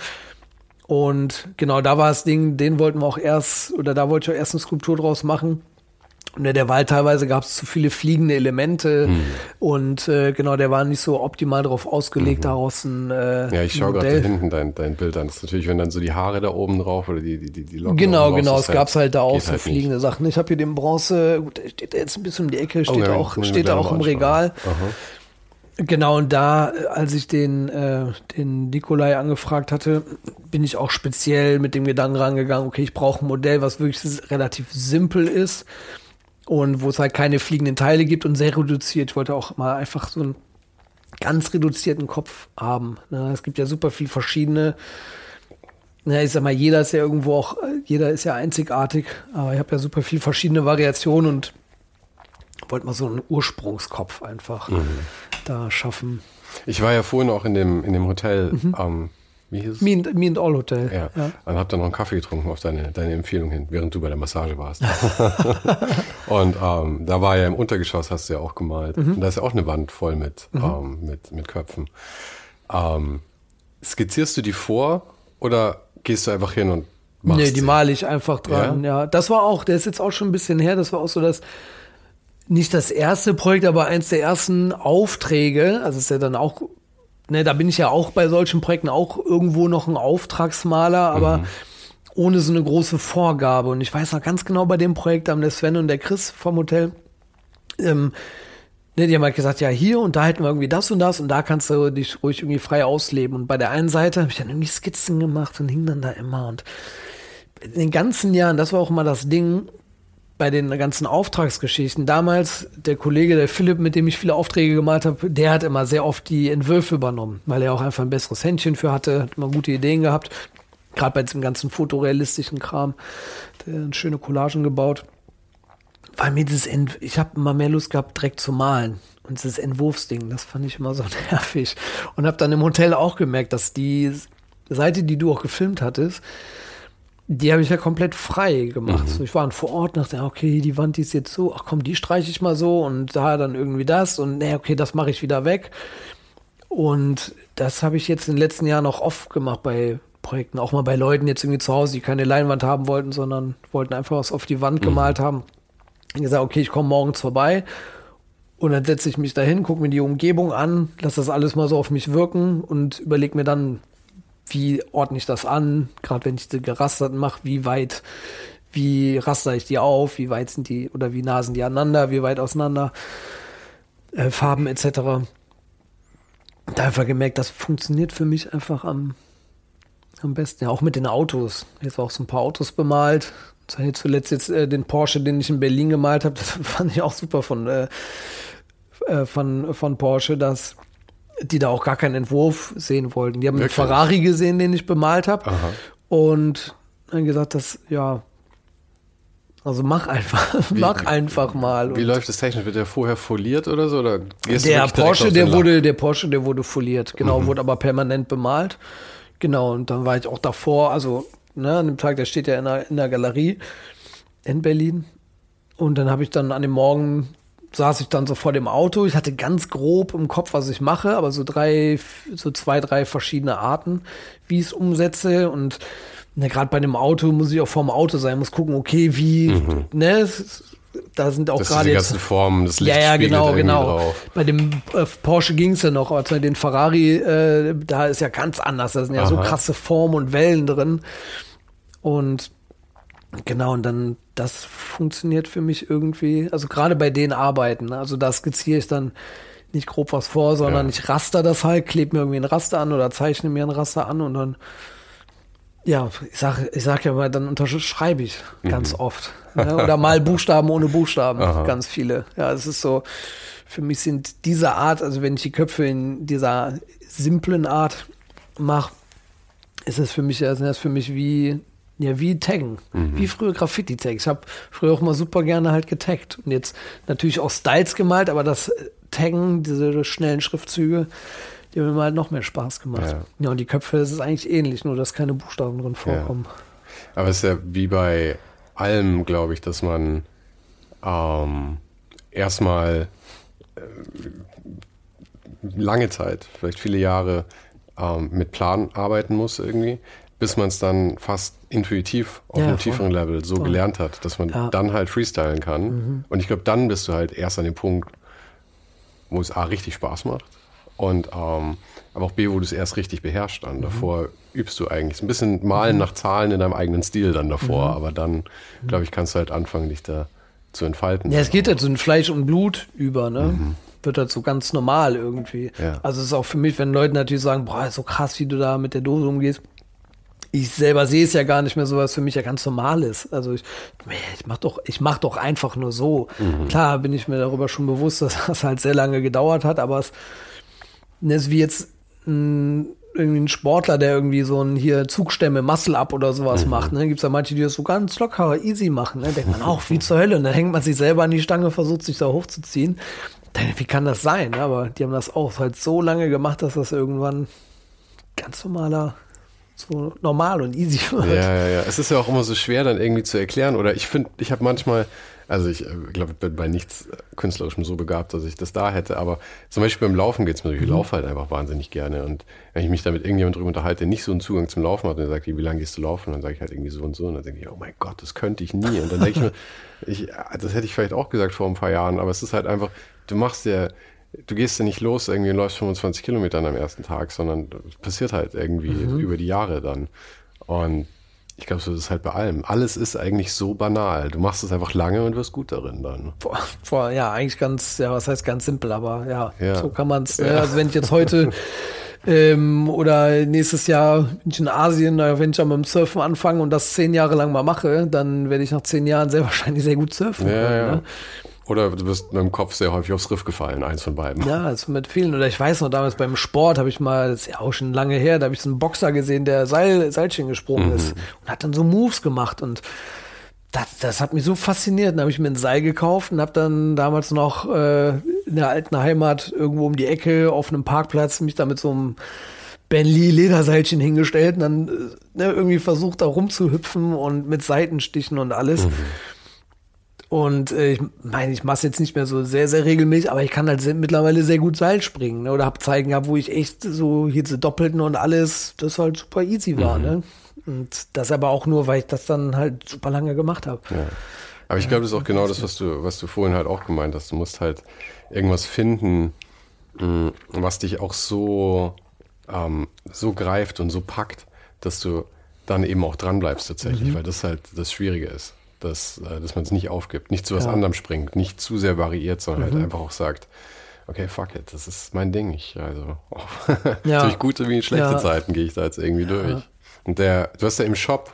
Und genau, da war das Ding, den wollten wir auch erst, oder da wollte ich auch erst eine Skulptur draus machen. Und der Wald teilweise gab es zu viele fliegende Elemente und äh, genau, der war nicht so optimal darauf ausgelegt, daraus ein, äh, Ja, ich schaue gerade hinten dein, dein Bild an. Das ist natürlich, wenn dann so die Haare da oben drauf oder die, die, die, die Locken Genau, genau, es gab's halt da auch so halt nicht. fliegende Sachen. Ich habe hier den Bronze, gut, der steht da jetzt ein bisschen um die Ecke, steht ja, da auch, steht auch im. Regal. Aha. Genau, und da, äh, als ich den, äh, den Nikolai angefragt hatte, bin ich auch speziell mit dem Gedanken rangegangen, okay, ich brauche ein Modell, was wirklich relativ simpel ist und wo es halt keine fliegenden Teile gibt und sehr reduziert. Ich wollte auch mal einfach so einen ganz reduzierten Kopf haben. Ne? Es gibt ja super viel verschiedene. Na, ich sag mal, jeder ist ja irgendwo auch, äh, jeder ist ja einzigartig, aber ich habe ja super viel verschiedene Variationen und wollte mal so einen Ursprungskopf einfach da schaffen. Ich war ja vorhin auch in dem, in dem Hotel, ähm, wie hieß es? Me and, me and All Hotel. Ja. Und hab dann noch einen Kaffee getrunken auf deine, deine Empfehlung hin, während du bei der Massage warst. <laughs> <laughs> und ähm, da war ja im Untergeschoss, hast du ja auch gemalt. Mhm. Und da ist ja auch eine Wand voll mit, ähm, mit, mit Köpfen. Ähm, skizzierst du die vor oder gehst du einfach hin und machst Nee, die male ich einfach dran. Ja? das war auch, der ist jetzt auch schon ein bisschen her. Das war auch so das, nicht das erste Projekt, aber eins der ersten Aufträge. Also ist ja dann auch, ne, da bin ich ja auch bei solchen Projekten auch irgendwo noch ein Auftragsmaler, aber ohne so eine große Vorgabe. Und ich weiß noch ganz genau bei dem Projekt, haben der Sven und der Chris vom Hotel, ähm, Ne, die haben halt gesagt, ja, hier und da hätten wir irgendwie das und das und da kannst du dich ruhig irgendwie frei ausleben. Und bei der einen Seite habe ich dann irgendwie Skizzen gemacht und hing dann da immer. Und in den ganzen Jahren, das war auch immer das Ding, bei den ganzen Auftragsgeschichten. Damals, der Kollege, der Philipp, mit dem ich viele Aufträge gemalt habe, der hat immer sehr oft die Entwürfe übernommen, weil er auch einfach ein besseres Händchen für hatte, hat immer gute Ideen gehabt. Gerade bei diesem ganzen fotorealistischen Kram. Der schöne Collagen gebaut weil mir dieses Ent ich habe immer mehr Lust gehabt, direkt zu malen. Und dieses Entwurfsding, das fand ich immer so <laughs> nervig. Und habe dann im Hotel auch gemerkt, dass die Seite, die du auch gefilmt hattest, die habe ich ja komplett frei gemacht. So, ich war vor Ort, dachte, okay, die Wand die ist jetzt so, ach komm, die streiche ich mal so und da dann irgendwie das und nee, okay, das mache ich wieder weg. Und das habe ich jetzt in den letzten Jahren auch oft gemacht bei Projekten, auch mal bei Leuten jetzt irgendwie zu Hause, die keine Leinwand haben wollten, sondern wollten einfach was auf die Wand gemalt haben. Ich gesagt, okay, ich komme morgens vorbei und dann setze ich mich dahin, gucke mir die Umgebung an, lasse das alles mal so auf mich wirken und überlege mir dann, wie ordne ich das an, gerade wenn ich die gerasterten mache, wie weit, wie raster ich die auf, wie weit sind die oder wie nah sind die aneinander, wie weit auseinander, äh, Farben etc. Da einfach gemerkt, das funktioniert für mich einfach am, am besten. Ja, auch mit den Autos. Jetzt auch so ein paar Autos bemalt. Zuletzt jetzt äh, den Porsche, den ich in Berlin gemalt habe, <laughs> das fand ich auch super von, äh, äh, von, von Porsche, dass die da auch gar keinen Entwurf sehen wollten. Die haben Wirklich? einen Ferrari gesehen, den ich bemalt habe. Und dann gesagt, dass, ja, also mach einfach, <laughs> mach wie- einfach mal. Wie läuft das technisch? Wird der vorher foliert oder so? Oder der Porsche, der wurde, der Porsche, der wurde foliert, genau, Mhm. wurde aber permanent bemalt. Genau, und dann war ich auch davor, also ne, an dem Tag, der steht ja in der, in der Galerie in Berlin. Und dann habe ich dann an dem Morgen saß ich dann so vor dem Auto. Ich hatte ganz grob im Kopf, was ich mache, aber so drei, so zwei, drei verschiedene Arten, wie ich es umsetze. Und ne, gerade bei dem Auto muss ich auch vorm Auto sein, muss gucken, okay, wie, mhm. ne, da sind auch gerade die ganzen Formen, das Licht Ja, ja, genau, genau. Drauf. Bei dem äh, Porsche ging es ja noch, aber bei den Ferrari, äh, da ist ja ganz anders. Da sind ja Aha. so krasse Formen und Wellen drin. Und genau, und dann das funktioniert für mich irgendwie. Also gerade bei den Arbeiten, ne? also da skizziere ich dann nicht grob was vor, sondern ja. ich raster das halt, klebe mir irgendwie ein Raster an oder zeichne mir ein Raster an und dann ja, ich sag, ich sag ja mal, dann unterschreibe ich ganz mhm. oft. Ne? Oder mal Buchstaben ohne Buchstaben, Aha. ganz viele. Ja, es ist so, für mich sind diese Art, also wenn ich die Köpfe in dieser simplen Art mache, ist es für mich, sind das für mich wie, ja, wie Taggen, mhm. wie früher Graffiti-Tags. Ich habe früher auch mal super gerne halt getaggt und jetzt natürlich auch Styles gemalt, aber das Taggen, diese schnellen Schriftzüge, die haben mir halt noch mehr Spaß gemacht. Ja. ja, und die Köpfe, das ist eigentlich ähnlich, nur dass keine Buchstaben drin vorkommen. Ja. Aber es ist ja wie bei allem, glaube ich, dass man ähm, erstmal äh, lange Zeit, vielleicht viele Jahre ähm, mit Plan arbeiten muss irgendwie, bis man es dann fast intuitiv auf ja, einem tieferen Level so voll. gelernt hat, dass man ja. dann halt freestylen kann. Mhm. Und ich glaube, dann bist du halt erst an dem Punkt, wo es A richtig Spaß macht und ähm, aber auch B, wo du es erst richtig beherrschst dann. Mhm. Davor übst du eigentlich. Ein bisschen malen mhm. nach Zahlen in deinem eigenen Stil dann davor, mhm. aber dann, glaube ich, kannst du halt anfangen, dich da zu entfalten. Ja, es geht halt so in Fleisch und Blut über, ne? Mhm. Wird halt so ganz normal irgendwie. Ja. Also es ist auch für mich, wenn Leute natürlich sagen, boah, ist so krass, wie du da mit der Dose umgehst. Ich selber sehe es ja gar nicht mehr so, was für mich ja ganz normal ist. Also ich, ich mach doch, ich mach doch einfach nur so. Mhm. Klar bin ich mir darüber schon bewusst, dass das halt sehr lange gedauert hat, aber es ist wie jetzt ein, irgendwie ein Sportler, der irgendwie so ein hier Zugstämme, Muscle Up oder sowas mhm. macht. Ne? Gibt es ja manche, die das so ganz locker, easy machen. Ne? Denkt man auch, wie zur Hölle. Und dann hängt man sich selber an die Stange, versucht sich da hochzuziehen. Dann, wie kann das sein? Aber die haben das auch halt so lange gemacht, dass das irgendwann ganz normaler so normal und easy <laughs> wird. Ja, ja, ja. Es ist ja auch immer so schwer, dann irgendwie zu erklären. Oder ich finde, ich habe manchmal, also ich äh, glaube, ich bin bei nichts Künstlerischem so begabt, dass ich das da hätte. Aber zum Beispiel beim Laufen geht es mir so. Ich mhm. laufe halt einfach wahnsinnig gerne. Und wenn ich mich da mit irgendjemandem drüber unterhalte, der nicht so einen Zugang zum Laufen hat, und der sagt, wie lange gehst du laufen? dann sage ich halt irgendwie so und so. Und dann denke ich, oh mein Gott, das könnte ich nie. Und dann denke ich mir, <laughs> ich, das hätte ich vielleicht auch gesagt vor ein paar Jahren, aber es ist halt einfach, du machst ja, du gehst ja nicht los irgendwie und läufst 25 Kilometer am ersten Tag, sondern es passiert halt irgendwie mhm. über die Jahre dann. Und ich glaube, so ist es halt bei allem. Alles ist eigentlich so banal. Du machst es einfach lange und wirst gut darin dann. Vor, vor, ja, eigentlich ganz, ja, was heißt ganz simpel, aber ja, ja. so kann man es. Ja. Ne? Also wenn ich jetzt heute <laughs> ähm, oder nächstes Jahr bin ich in Asien, wenn ich dann mit dem Surfen anfange und das zehn Jahre lang mal mache, dann werde ich nach zehn Jahren sehr wahrscheinlich sehr gut surfen. Ja, können, ja. Ne? Oder du bist mit dem Kopf sehr häufig aufs Riff gefallen, eins von beiden. Ja, also mit vielen. Oder ich weiß noch, damals beim Sport habe ich mal, das ist ja auch schon lange her, da habe ich so einen Boxer gesehen, der Seil, Seilchen gesprungen mhm. ist und hat dann so Moves gemacht und das, das hat mich so fasziniert. Dann habe ich mir ein Seil gekauft und habe dann damals noch äh, in der alten Heimat irgendwo um die Ecke auf einem Parkplatz mich da mit so einem Ben Lee Lederseilchen hingestellt und dann äh, ne, irgendwie versucht da rumzuhüpfen und mit Seitenstichen und alles. Mhm. Und äh, ich meine, ich mache es jetzt nicht mehr so sehr, sehr regelmäßig, aber ich kann halt sehr, mittlerweile sehr gut Seil springen. Ne? Oder habe Zeigen gehabt, wo ich echt so hier diese Doppelten und alles, das halt super easy war. Mhm. Ne? Und das aber auch nur, weil ich das dann halt super lange gemacht habe. Ja. Aber ich glaube, das ist auch genau das, was du, was du vorhin halt auch gemeint hast. Du musst halt irgendwas finden, mm, was dich auch so, ähm, so greift und so packt, dass du dann eben auch dran bleibst tatsächlich, mhm. weil das halt das Schwierige ist dass, äh, dass man es nicht aufgibt, nicht zu was ja. anderem springt, nicht zu sehr variiert, sondern halt mhm. halt einfach auch sagt, okay, fuck it, das ist mein Ding. Ich, also, oh, <laughs> ja. durch gute wie schlechte ja. Zeiten gehe ich da jetzt irgendwie durch. Und der, du hast ja im Shop,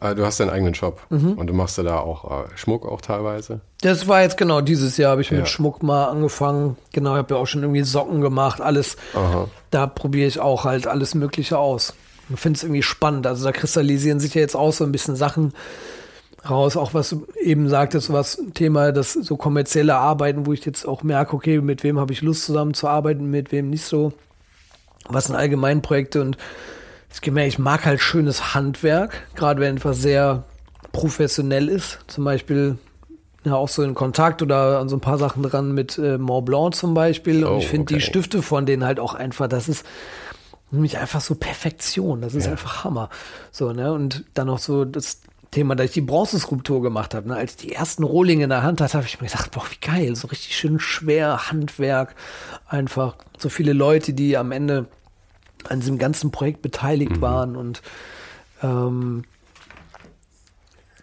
äh, du hast deinen eigenen Shop mhm. und du machst ja da auch äh, Schmuck auch teilweise. Das war jetzt genau dieses Jahr, habe ich mit Schmuck mal angefangen. Genau, ich habe ja auch schon irgendwie Socken gemacht, alles. Aha. Da probiere ich auch halt alles Mögliche aus. Ich finde es irgendwie spannend. Also da kristallisieren sich ja jetzt auch so ein bisschen Sachen raus, auch was du eben sagtest, was Thema, das so kommerzielle Arbeiten, wo ich jetzt auch merke, okay, mit wem habe ich Lust zusammenzuarbeiten, mit wem nicht so. Was sind allgemein Projekte und ich gemerkt, ich mag halt schönes Handwerk, gerade wenn etwas sehr professionell ist. Zum Beispiel ja auch so in Kontakt oder an so ein paar Sachen dran mit äh, Mont Blanc zum Beispiel. Und Oh, ich finde okay. die Stifte von denen halt auch einfach, das ist nämlich einfach so Perfektion. Das ist einfach Hammer. So, ne? Und dann noch so das Thema, dass ich die Bronzeskulptur gemacht habe. Ne? Als ich die ersten Rohlinge in der Hand hatte, habe ich mir gedacht, boah, wie geil, so richtig schön schwer Handwerk. Einfach so viele Leute, die am Ende an diesem ganzen Projekt beteiligt waren und ähm,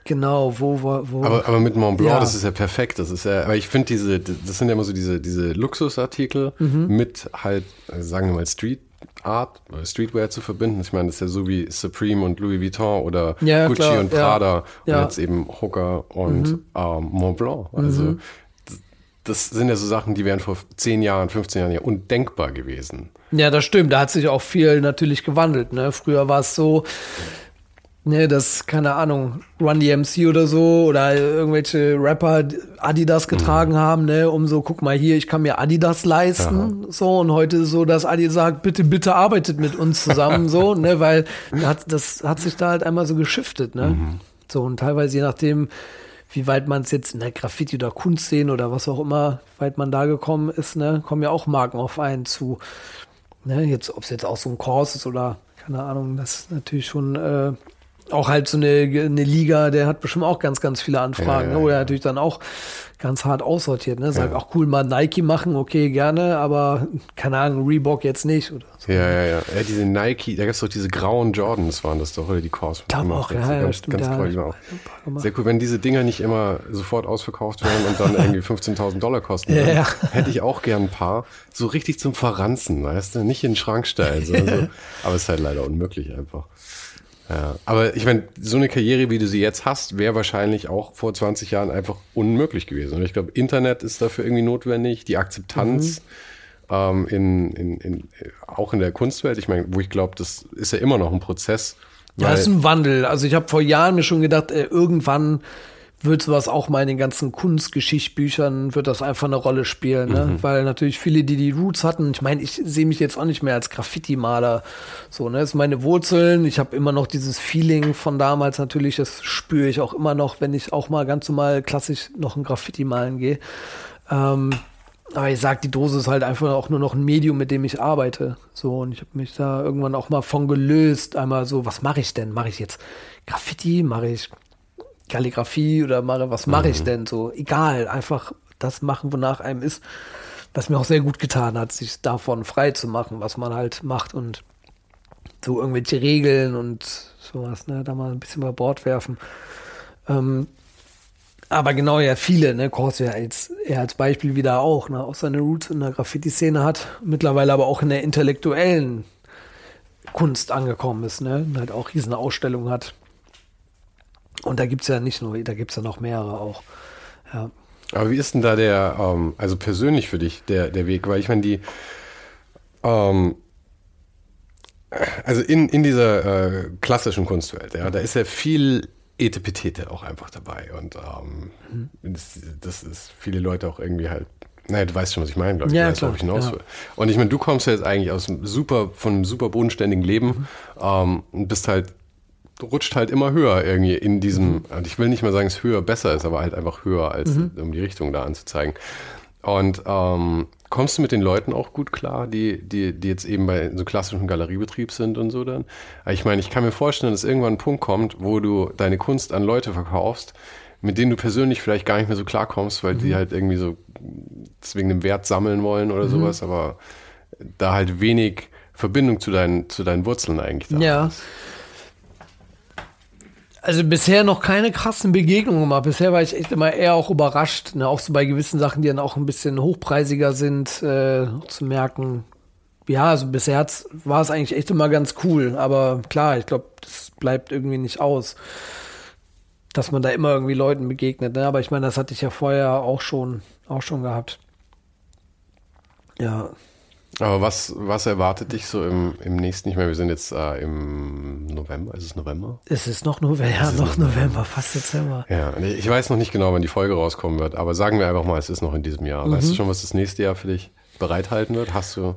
genau, wo, wo, wo Aber, aber mit Mont Blanc, Ja. das ist ja perfekt. Das ist ja, aber ich finde diese, das sind ja immer so diese, diese Luxusartikel Mhm. mit halt, sagen wir mal, Street Art oder Streetwear zu verbinden. Ich meine, das ist ja so wie Supreme und Louis Vuitton oder Ja, Gucci klar, und ja. Prada und Ja. Mhm. jetzt eben Hooker und ähm, Mont Blanc. Also das, das sind ja so Sachen, die wären vor 10 Jahren, 15 Jahren ja undenkbar gewesen. Ja, das stimmt. Da hat sich auch viel natürlich gewandelt. Ne? Früher war es so, ne, dass, keine Ahnung, Run DMC oder so oder irgendwelche Rapper Adidas getragen haben, ne, um so, guck mal hier, ich kann mir Adidas leisten. So, und heute ist so, dass Adi sagt, bitte, bitte arbeitet mit uns zusammen, so, <laughs> ne, weil hat, das hat sich da halt einmal so geschiftet, ne? So, und teilweise je nachdem, wie weit man es jetzt in der Graffiti- oder Kunstszene oder was auch immer, wie weit man da gekommen ist, ne, kommen ja auch Marken auf einen zu. Ne, jetzt, ob es jetzt auch so ein Kurs ist oder keine Ahnung, das ist natürlich schon äh, auch halt so eine, eine Liga, der hat bestimmt auch ganz, ganz viele Anfragen, Ja, ja, ne, wo er ja. natürlich dann auch ganz hart aussortiert, ne? Sagt auch cool, mal Nike machen, okay, gerne, aber keine Ahnung, Reebok jetzt nicht oder so. Ja, ja, ja. ja diese Nike, da gab es doch diese grauen Jordans, waren das doch, oder die. Glaub gemacht auch, ja, ja, ganz, stimmt, Ganz ja, waren auch gemacht. Sehr cool, wenn diese Dinger nicht immer sofort ausverkauft werden und dann irgendwie <laughs> 15.000 Dollar kosten. Ja, würden, ja. Hätte ich auch gern ein paar. So richtig zum Verranzen, weißt du? Nicht in den Schrank stellen. So, so. <laughs> Aber es ist halt leider unmöglich einfach. Ja. Aber ich meine, so eine Karriere, wie du sie jetzt hast, wäre wahrscheinlich auch vor 20 Jahren einfach unmöglich gewesen. Und ich glaube, Internet ist dafür irgendwie notwendig, die Akzeptanz. Ähm, in, in, in, auch in der Kunstwelt, ich meine, wo ich glaube, das ist ja immer noch ein Prozess. Ja, das ist ein Wandel. Also ich habe vor Jahren mir schon gedacht, äh, irgendwann wird sowas auch mal in den ganzen Kunstgeschichtsbüchern, wird das einfach eine Rolle spielen. Ne? Weil natürlich viele, die die Roots hatten, ich meine, ich sehe mich jetzt auch nicht mehr als Graffiti-Maler. So, ne, das sind meine Wurzeln. Ich habe immer noch dieses Feeling von damals natürlich, das spüre ich auch immer noch, wenn ich auch mal ganz normal klassisch noch ein Graffiti malen gehe. Ähm, aber ich sag, die Dose ist halt einfach auch nur noch ein Medium, mit dem ich arbeite. So, und ich habe mich da irgendwann auch mal von gelöst. Einmal so, was mache ich denn? Mache ich jetzt Graffiti? Mache ich Kalligrafie oder mache, was mache ich denn? So, egal, einfach das machen, wonach einem ist. Was mir auch sehr gut getan hat, sich davon frei zu machen, was man halt macht und so irgendwelche Regeln und sowas, ne, da mal ein bisschen über Bord werfen. Ähm, aber genau, ja, viele, ne, ja jetzt eher als Beispiel wieder auch, ne, auch seine Roots in der Graffiti-Szene hat, mittlerweile aber auch in der intellektuellen Kunst angekommen ist, ne, und halt auch riesen Ausstellungen hat. Und da gibt's ja nicht nur, da gibt's ja noch mehrere auch. Ja. Aber wie ist denn da der, ähm, also persönlich für dich, der, der Weg? Weil ich meine, die, ähm, also in, in dieser äh, klassischen Kunstwelt, ja, da ist ja viel Etepetete auch einfach dabei. Und ähm, das, das ist viele Leute auch irgendwie halt, naja, du weißt schon, was ich meine, glaube ich, Ja, weißt, klar, ich hinaus ja. will. Und ich meine, du kommst ja jetzt eigentlich aus einem super, von einem super bodenständigen Leben ähm, und bist halt rutscht halt immer höher irgendwie in diesem, und ich will nicht mal sagen, es höher besser ist, aber halt einfach höher, als um die Richtung da anzuzeigen. Und ähm, kommst du mit den Leuten auch gut klar, die, die, die jetzt eben bei so klassischen Galeriebetrieb sind und so dann? Ich meine, ich kann mir vorstellen, dass irgendwann ein Punkt kommt, wo du deine Kunst an Leute verkaufst, mit denen du persönlich vielleicht gar nicht mehr so klarkommst, weil die halt irgendwie so deswegen einen Wert sammeln wollen oder sowas, aber da halt wenig Verbindung zu deinen, zu deinen Wurzeln eigentlich da Ja. ist. Also bisher noch keine krassen Begegnungen gemacht. Bisher war ich echt immer eher auch überrascht, ne? auch so bei gewissen Sachen, die dann auch ein bisschen hochpreisiger sind, äh, zu merken. Ja, also bisher war es eigentlich echt immer ganz cool. Aber klar, ich glaube, das bleibt irgendwie nicht aus, dass man da immer irgendwie Leuten begegnet. Ne? Aber ich meine, das hatte ich ja vorher auch schon, auch schon gehabt. Ja, Aber was, was erwartet dich so im, im nächsten? Ich meine, wir sind jetzt äh, im November. Ist es November? es ist noch November, ja, noch November, fast Dezember. Ja, ich weiß noch nicht genau, wann die Folge rauskommen wird, aber sagen wir einfach mal, es ist noch in diesem Jahr. Weißt du schon, was das nächste Jahr für dich bereithalten wird? Hast du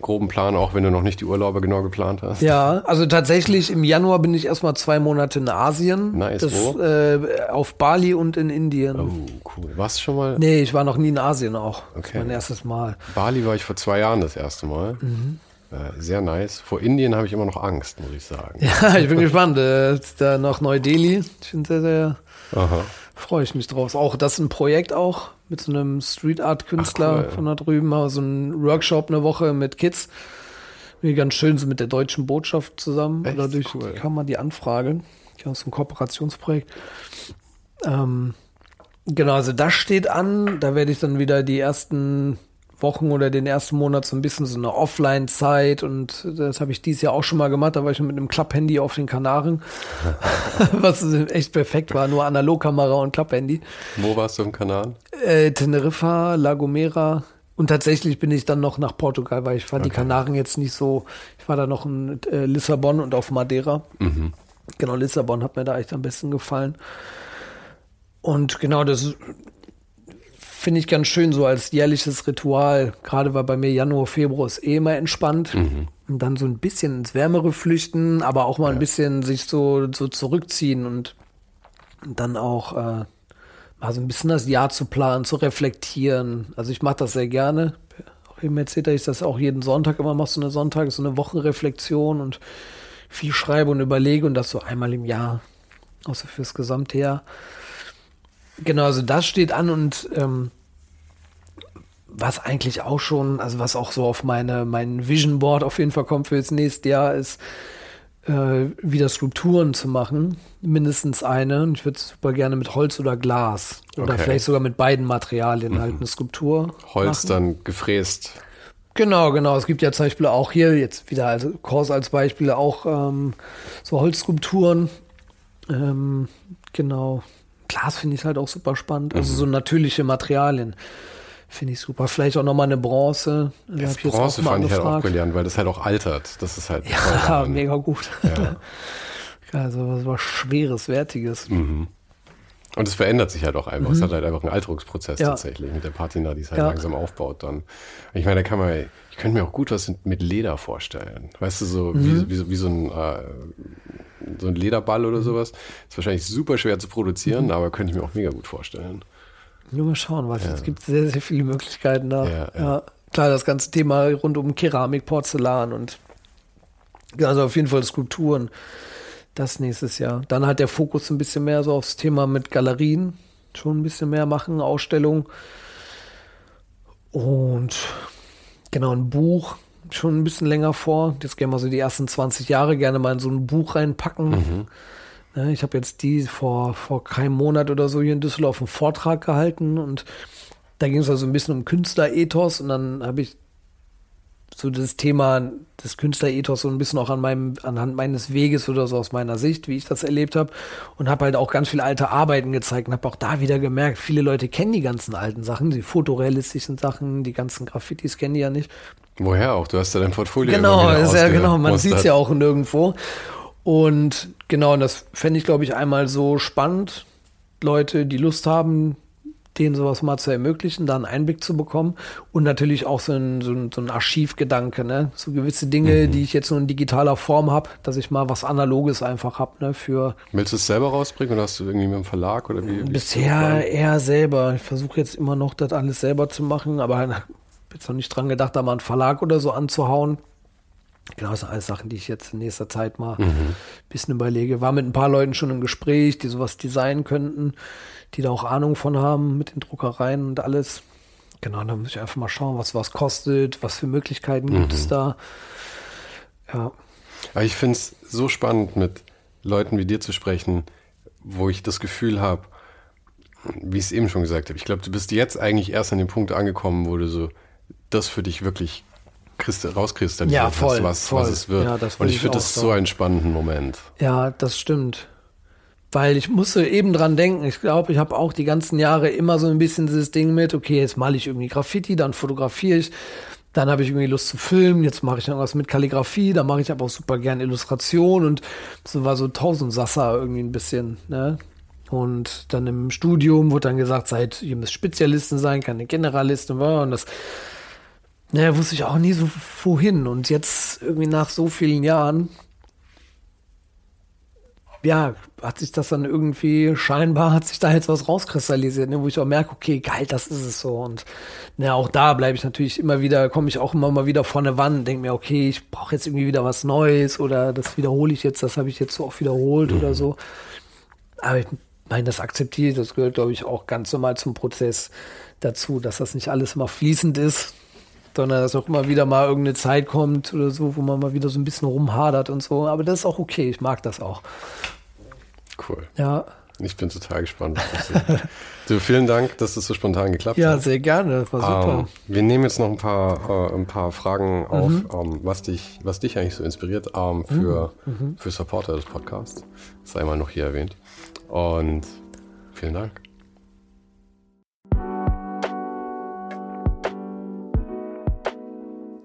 groben Plan, auch wenn du noch nicht die Urlaube genau geplant hast? Ja, also tatsächlich im Januar bin ich erstmal zwei Monate in Asien. Nice, das, wo? Äh, auf Bali und in Indien. Oh, cool. Warst du schon mal? Nee, ich war noch nie in Asien auch. Das Okay. mein erstes Mal. Bali war ich vor zwei Jahren das erste Mal. Mhm. Äh, sehr nice. Vor Indien habe ich immer noch Angst, muss ich sagen. <laughs> Ja, ich bin gespannt. Äh, da nach Neu-Delhi. Ich bin sehr, sehr, Aha. freue ich mich drauf. Auch das ist ein Projekt auch mit so einem Street Art Künstler cool. von da drüben. Mal so ein Workshop eine Woche mit Kids. Wie ganz schön so mit der deutschen Botschaft zusammen. Echt? Dadurch Cool. kam mal die Anfrage. Ja, aus einem Kooperationsprojekt. Ähm, genau, also das steht an. Da werde ich dann wieder die ersten Wochen oder den ersten Monat so ein bisschen so eine Offline-Zeit und das habe ich dieses Jahr auch schon mal gemacht. Da war ich mit einem Klapphandy auf den Kanaren, <laughs> was echt perfekt war. Nur Analogkamera und Klapphandy. Wo warst du im Kanal? Äh, Teneriffa, La Gomera. Und tatsächlich bin ich dann noch nach Portugal, weil ich fand die Kanaren jetzt nicht so. Ich war da noch in äh, Lissabon und auf Madeira. Genau, Lissabon hat mir da echt am besten gefallen. Und genau, das finde ich ganz schön so als jährliches Ritual. Gerade weil bei mir Januar, Februar ist eh immer entspannt. Und dann so ein bisschen ins Wärmere flüchten, aber auch mal ein bisschen sich so, so zurückziehen und, und dann auch äh, mal so ein bisschen das Jahr zu planen, zu reflektieren. Also ich mache das sehr gerne. Auch eben erzählt ich das auch jeden Sonntag immer mache so eine Sonntag, so eine Wochenreflexion und viel schreibe und überlege und das so einmal im Jahr, außer fürs gesamte Jahr. Genau, also das steht an und ähm, was eigentlich auch schon, also was auch so auf meine, mein Vision Board auf jeden Fall kommt für das nächste Jahr, ist äh, wieder Skulpturen zu machen. Mindestens eine. Und ich würde super gerne mit Holz oder Glas. Oder Okay. vielleicht sogar mit beiden Materialien halt eine Skulptur. Holz machen. dann gefräst. Genau, genau. Es gibt ja zum Beispiel auch hier, jetzt wieder als Kurs als Beispiel, auch ähm, so Holzskulpturen. Ähm, genau. Glas finde ich halt auch super spannend. Also so natürliche Materialien finde ich super. Vielleicht auch nochmal eine Bronze. Jetzt Bronze fand ich halt auch brillant, weil das halt auch altert. Das ist halt Ja, mega gut. Ja. <laughs> Also was war schweres, wertiges. Und es verändert sich halt auch einfach. Es hat halt einfach einen Alterungsprozess Mhm. Ja. tatsächlich mit der Patina, die es halt Ja. langsam aufbaut dann. Ich meine, da kann man, ich könnte mir auch gut was mit Leder vorstellen. Weißt du, so Mhm. wie, wie, so- wie so ein, äh, so ein Lederball Mhm. oder sowas. Ist wahrscheinlich super schwer zu produzieren, aber könnte ich mir auch mega gut vorstellen. Nur mal schauen, was es gibt sehr, sehr viele Möglichkeiten da. Ja, ja. Klar, das ganze Thema rund um Keramik, Porzellan und also auf jeden Fall Skulpturen. Das nächstes Jahr. Dann halt der Fokus ein bisschen mehr so aufs Thema mit Galerien. Schon ein bisschen mehr machen, Ausstellungen. Und genau, ein Buch schon ein bisschen länger vor. Jetzt gerne mal so die ersten 20 Jahre gerne mal in so ein Buch reinpacken. Ne, Ich habe jetzt die vor, vor keinem Monat oder so hier in Düsseldorf einen Vortrag gehalten und da ging es also ein bisschen um Künstlerethos und dann habe ich so das Thema des Künstlerethos so ein bisschen auch an meinem, anhand meines Weges oder so aus meiner Sicht, wie ich das erlebt habe und habe halt auch ganz viele alte Arbeiten gezeigt und habe auch da wieder gemerkt, viele Leute kennen die ganzen alten Sachen, die fotorealistischen Sachen, die ganzen Graffitis kennen die ja nicht. Woher auch? Du hast ja dein Portfolio Genau, ist ja genau, man sieht es ja auch nirgendwo. Und genau, und das fände ich, glaube ich, einmal so spannend, Leute, die Lust haben, denen sowas mal zu ermöglichen, da einen Einblick zu bekommen. Und natürlich auch so ein, so ein, so ein Archivgedanke, ne? So gewisse Dinge, die ich jetzt nur in digitaler Form habe, dass ich mal was Analoges einfach habe, ne? Für Willst du es selber rausbringen oder hast du irgendwie mit dem Verlag oder wie? bisher eher selber. Ich versuche jetzt immer noch, das alles selber zu machen, aber <laughs> habe jetzt noch nicht dran gedacht, da mal einen Verlag oder so anzuhauen. Genau, das sind alles Sachen, die ich jetzt in nächster Zeit mal ein bisschen überlege. War mit ein paar Leuten schon im Gespräch, die sowas designen könnten, die da auch Ahnung von haben mit den Druckereien und alles. Genau, da muss ich einfach mal schauen, was was kostet, was für Möglichkeiten gibt es da. Ja. Aber ich finde es so spannend, mit Leuten wie dir zu sprechen, wo ich das Gefühl habe, wie ich es eben schon gesagt habe, ich glaube, du bist jetzt eigentlich erst an dem Punkt angekommen, wo du so das für dich wirklich rauskristallisiert Ja, voll, hast, was, voll. was es wird. Ja, Und ich ich finde das so. so einen spannenden Moment. Ja, das stimmt. Weil ich musste eben dran denken. Ich glaube, ich habe auch die ganzen Jahre immer so ein bisschen dieses Ding mit, okay, jetzt male ich irgendwie Graffiti, dann fotografiere ich, dann habe ich irgendwie Lust zu filmen, jetzt mache ich irgendwas mit Kalligrafie, dann mache ich aber auch super gern Illustration und so war so Tausendsasser irgendwie ein bisschen, ne? Und dann im Studium wurde dann gesagt, seid, ihr müsst Spezialisten sein, keine Generalisten. Und das naja, wusste ich auch nie so wohin. Und jetzt irgendwie nach so vielen Jahren ja, hat sich das dann irgendwie, scheinbar hat sich da jetzt was rauskristallisiert, ne, wo ich auch merke, okay, geil, das ist es so. Und na, auch da bleibe ich natürlich immer wieder, komme ich auch immer mal wieder vor eine Wand, denke mir, okay, ich brauche jetzt irgendwie wieder was Neues oder das wiederhole ich jetzt, das habe ich jetzt so oft wiederholt mhm. oder so. Aber ich meine, das akzeptiere ich, das gehört, glaube ich, auch ganz normal zum Prozess dazu, dass das nicht alles immer fließend ist, sondern dass auch immer wieder mal irgendeine Zeit kommt oder so, wo man mal wieder so ein bisschen rumhadert und so. Aber das ist auch okay, ich mag das auch. Cool. Ja. Ich bin total gespannt. <laughs> so, vielen Dank, dass das so spontan geklappt ja, hat. Ja, sehr gerne. Das war super. Ähm, wir nehmen jetzt noch ein paar, äh, ein paar Fragen auf, mhm. ähm, was, dich, was dich eigentlich so inspiriert ähm, für, mhm. mhm. für Supporter des Podcasts. Das sei mal noch hier erwähnt. Und vielen Dank.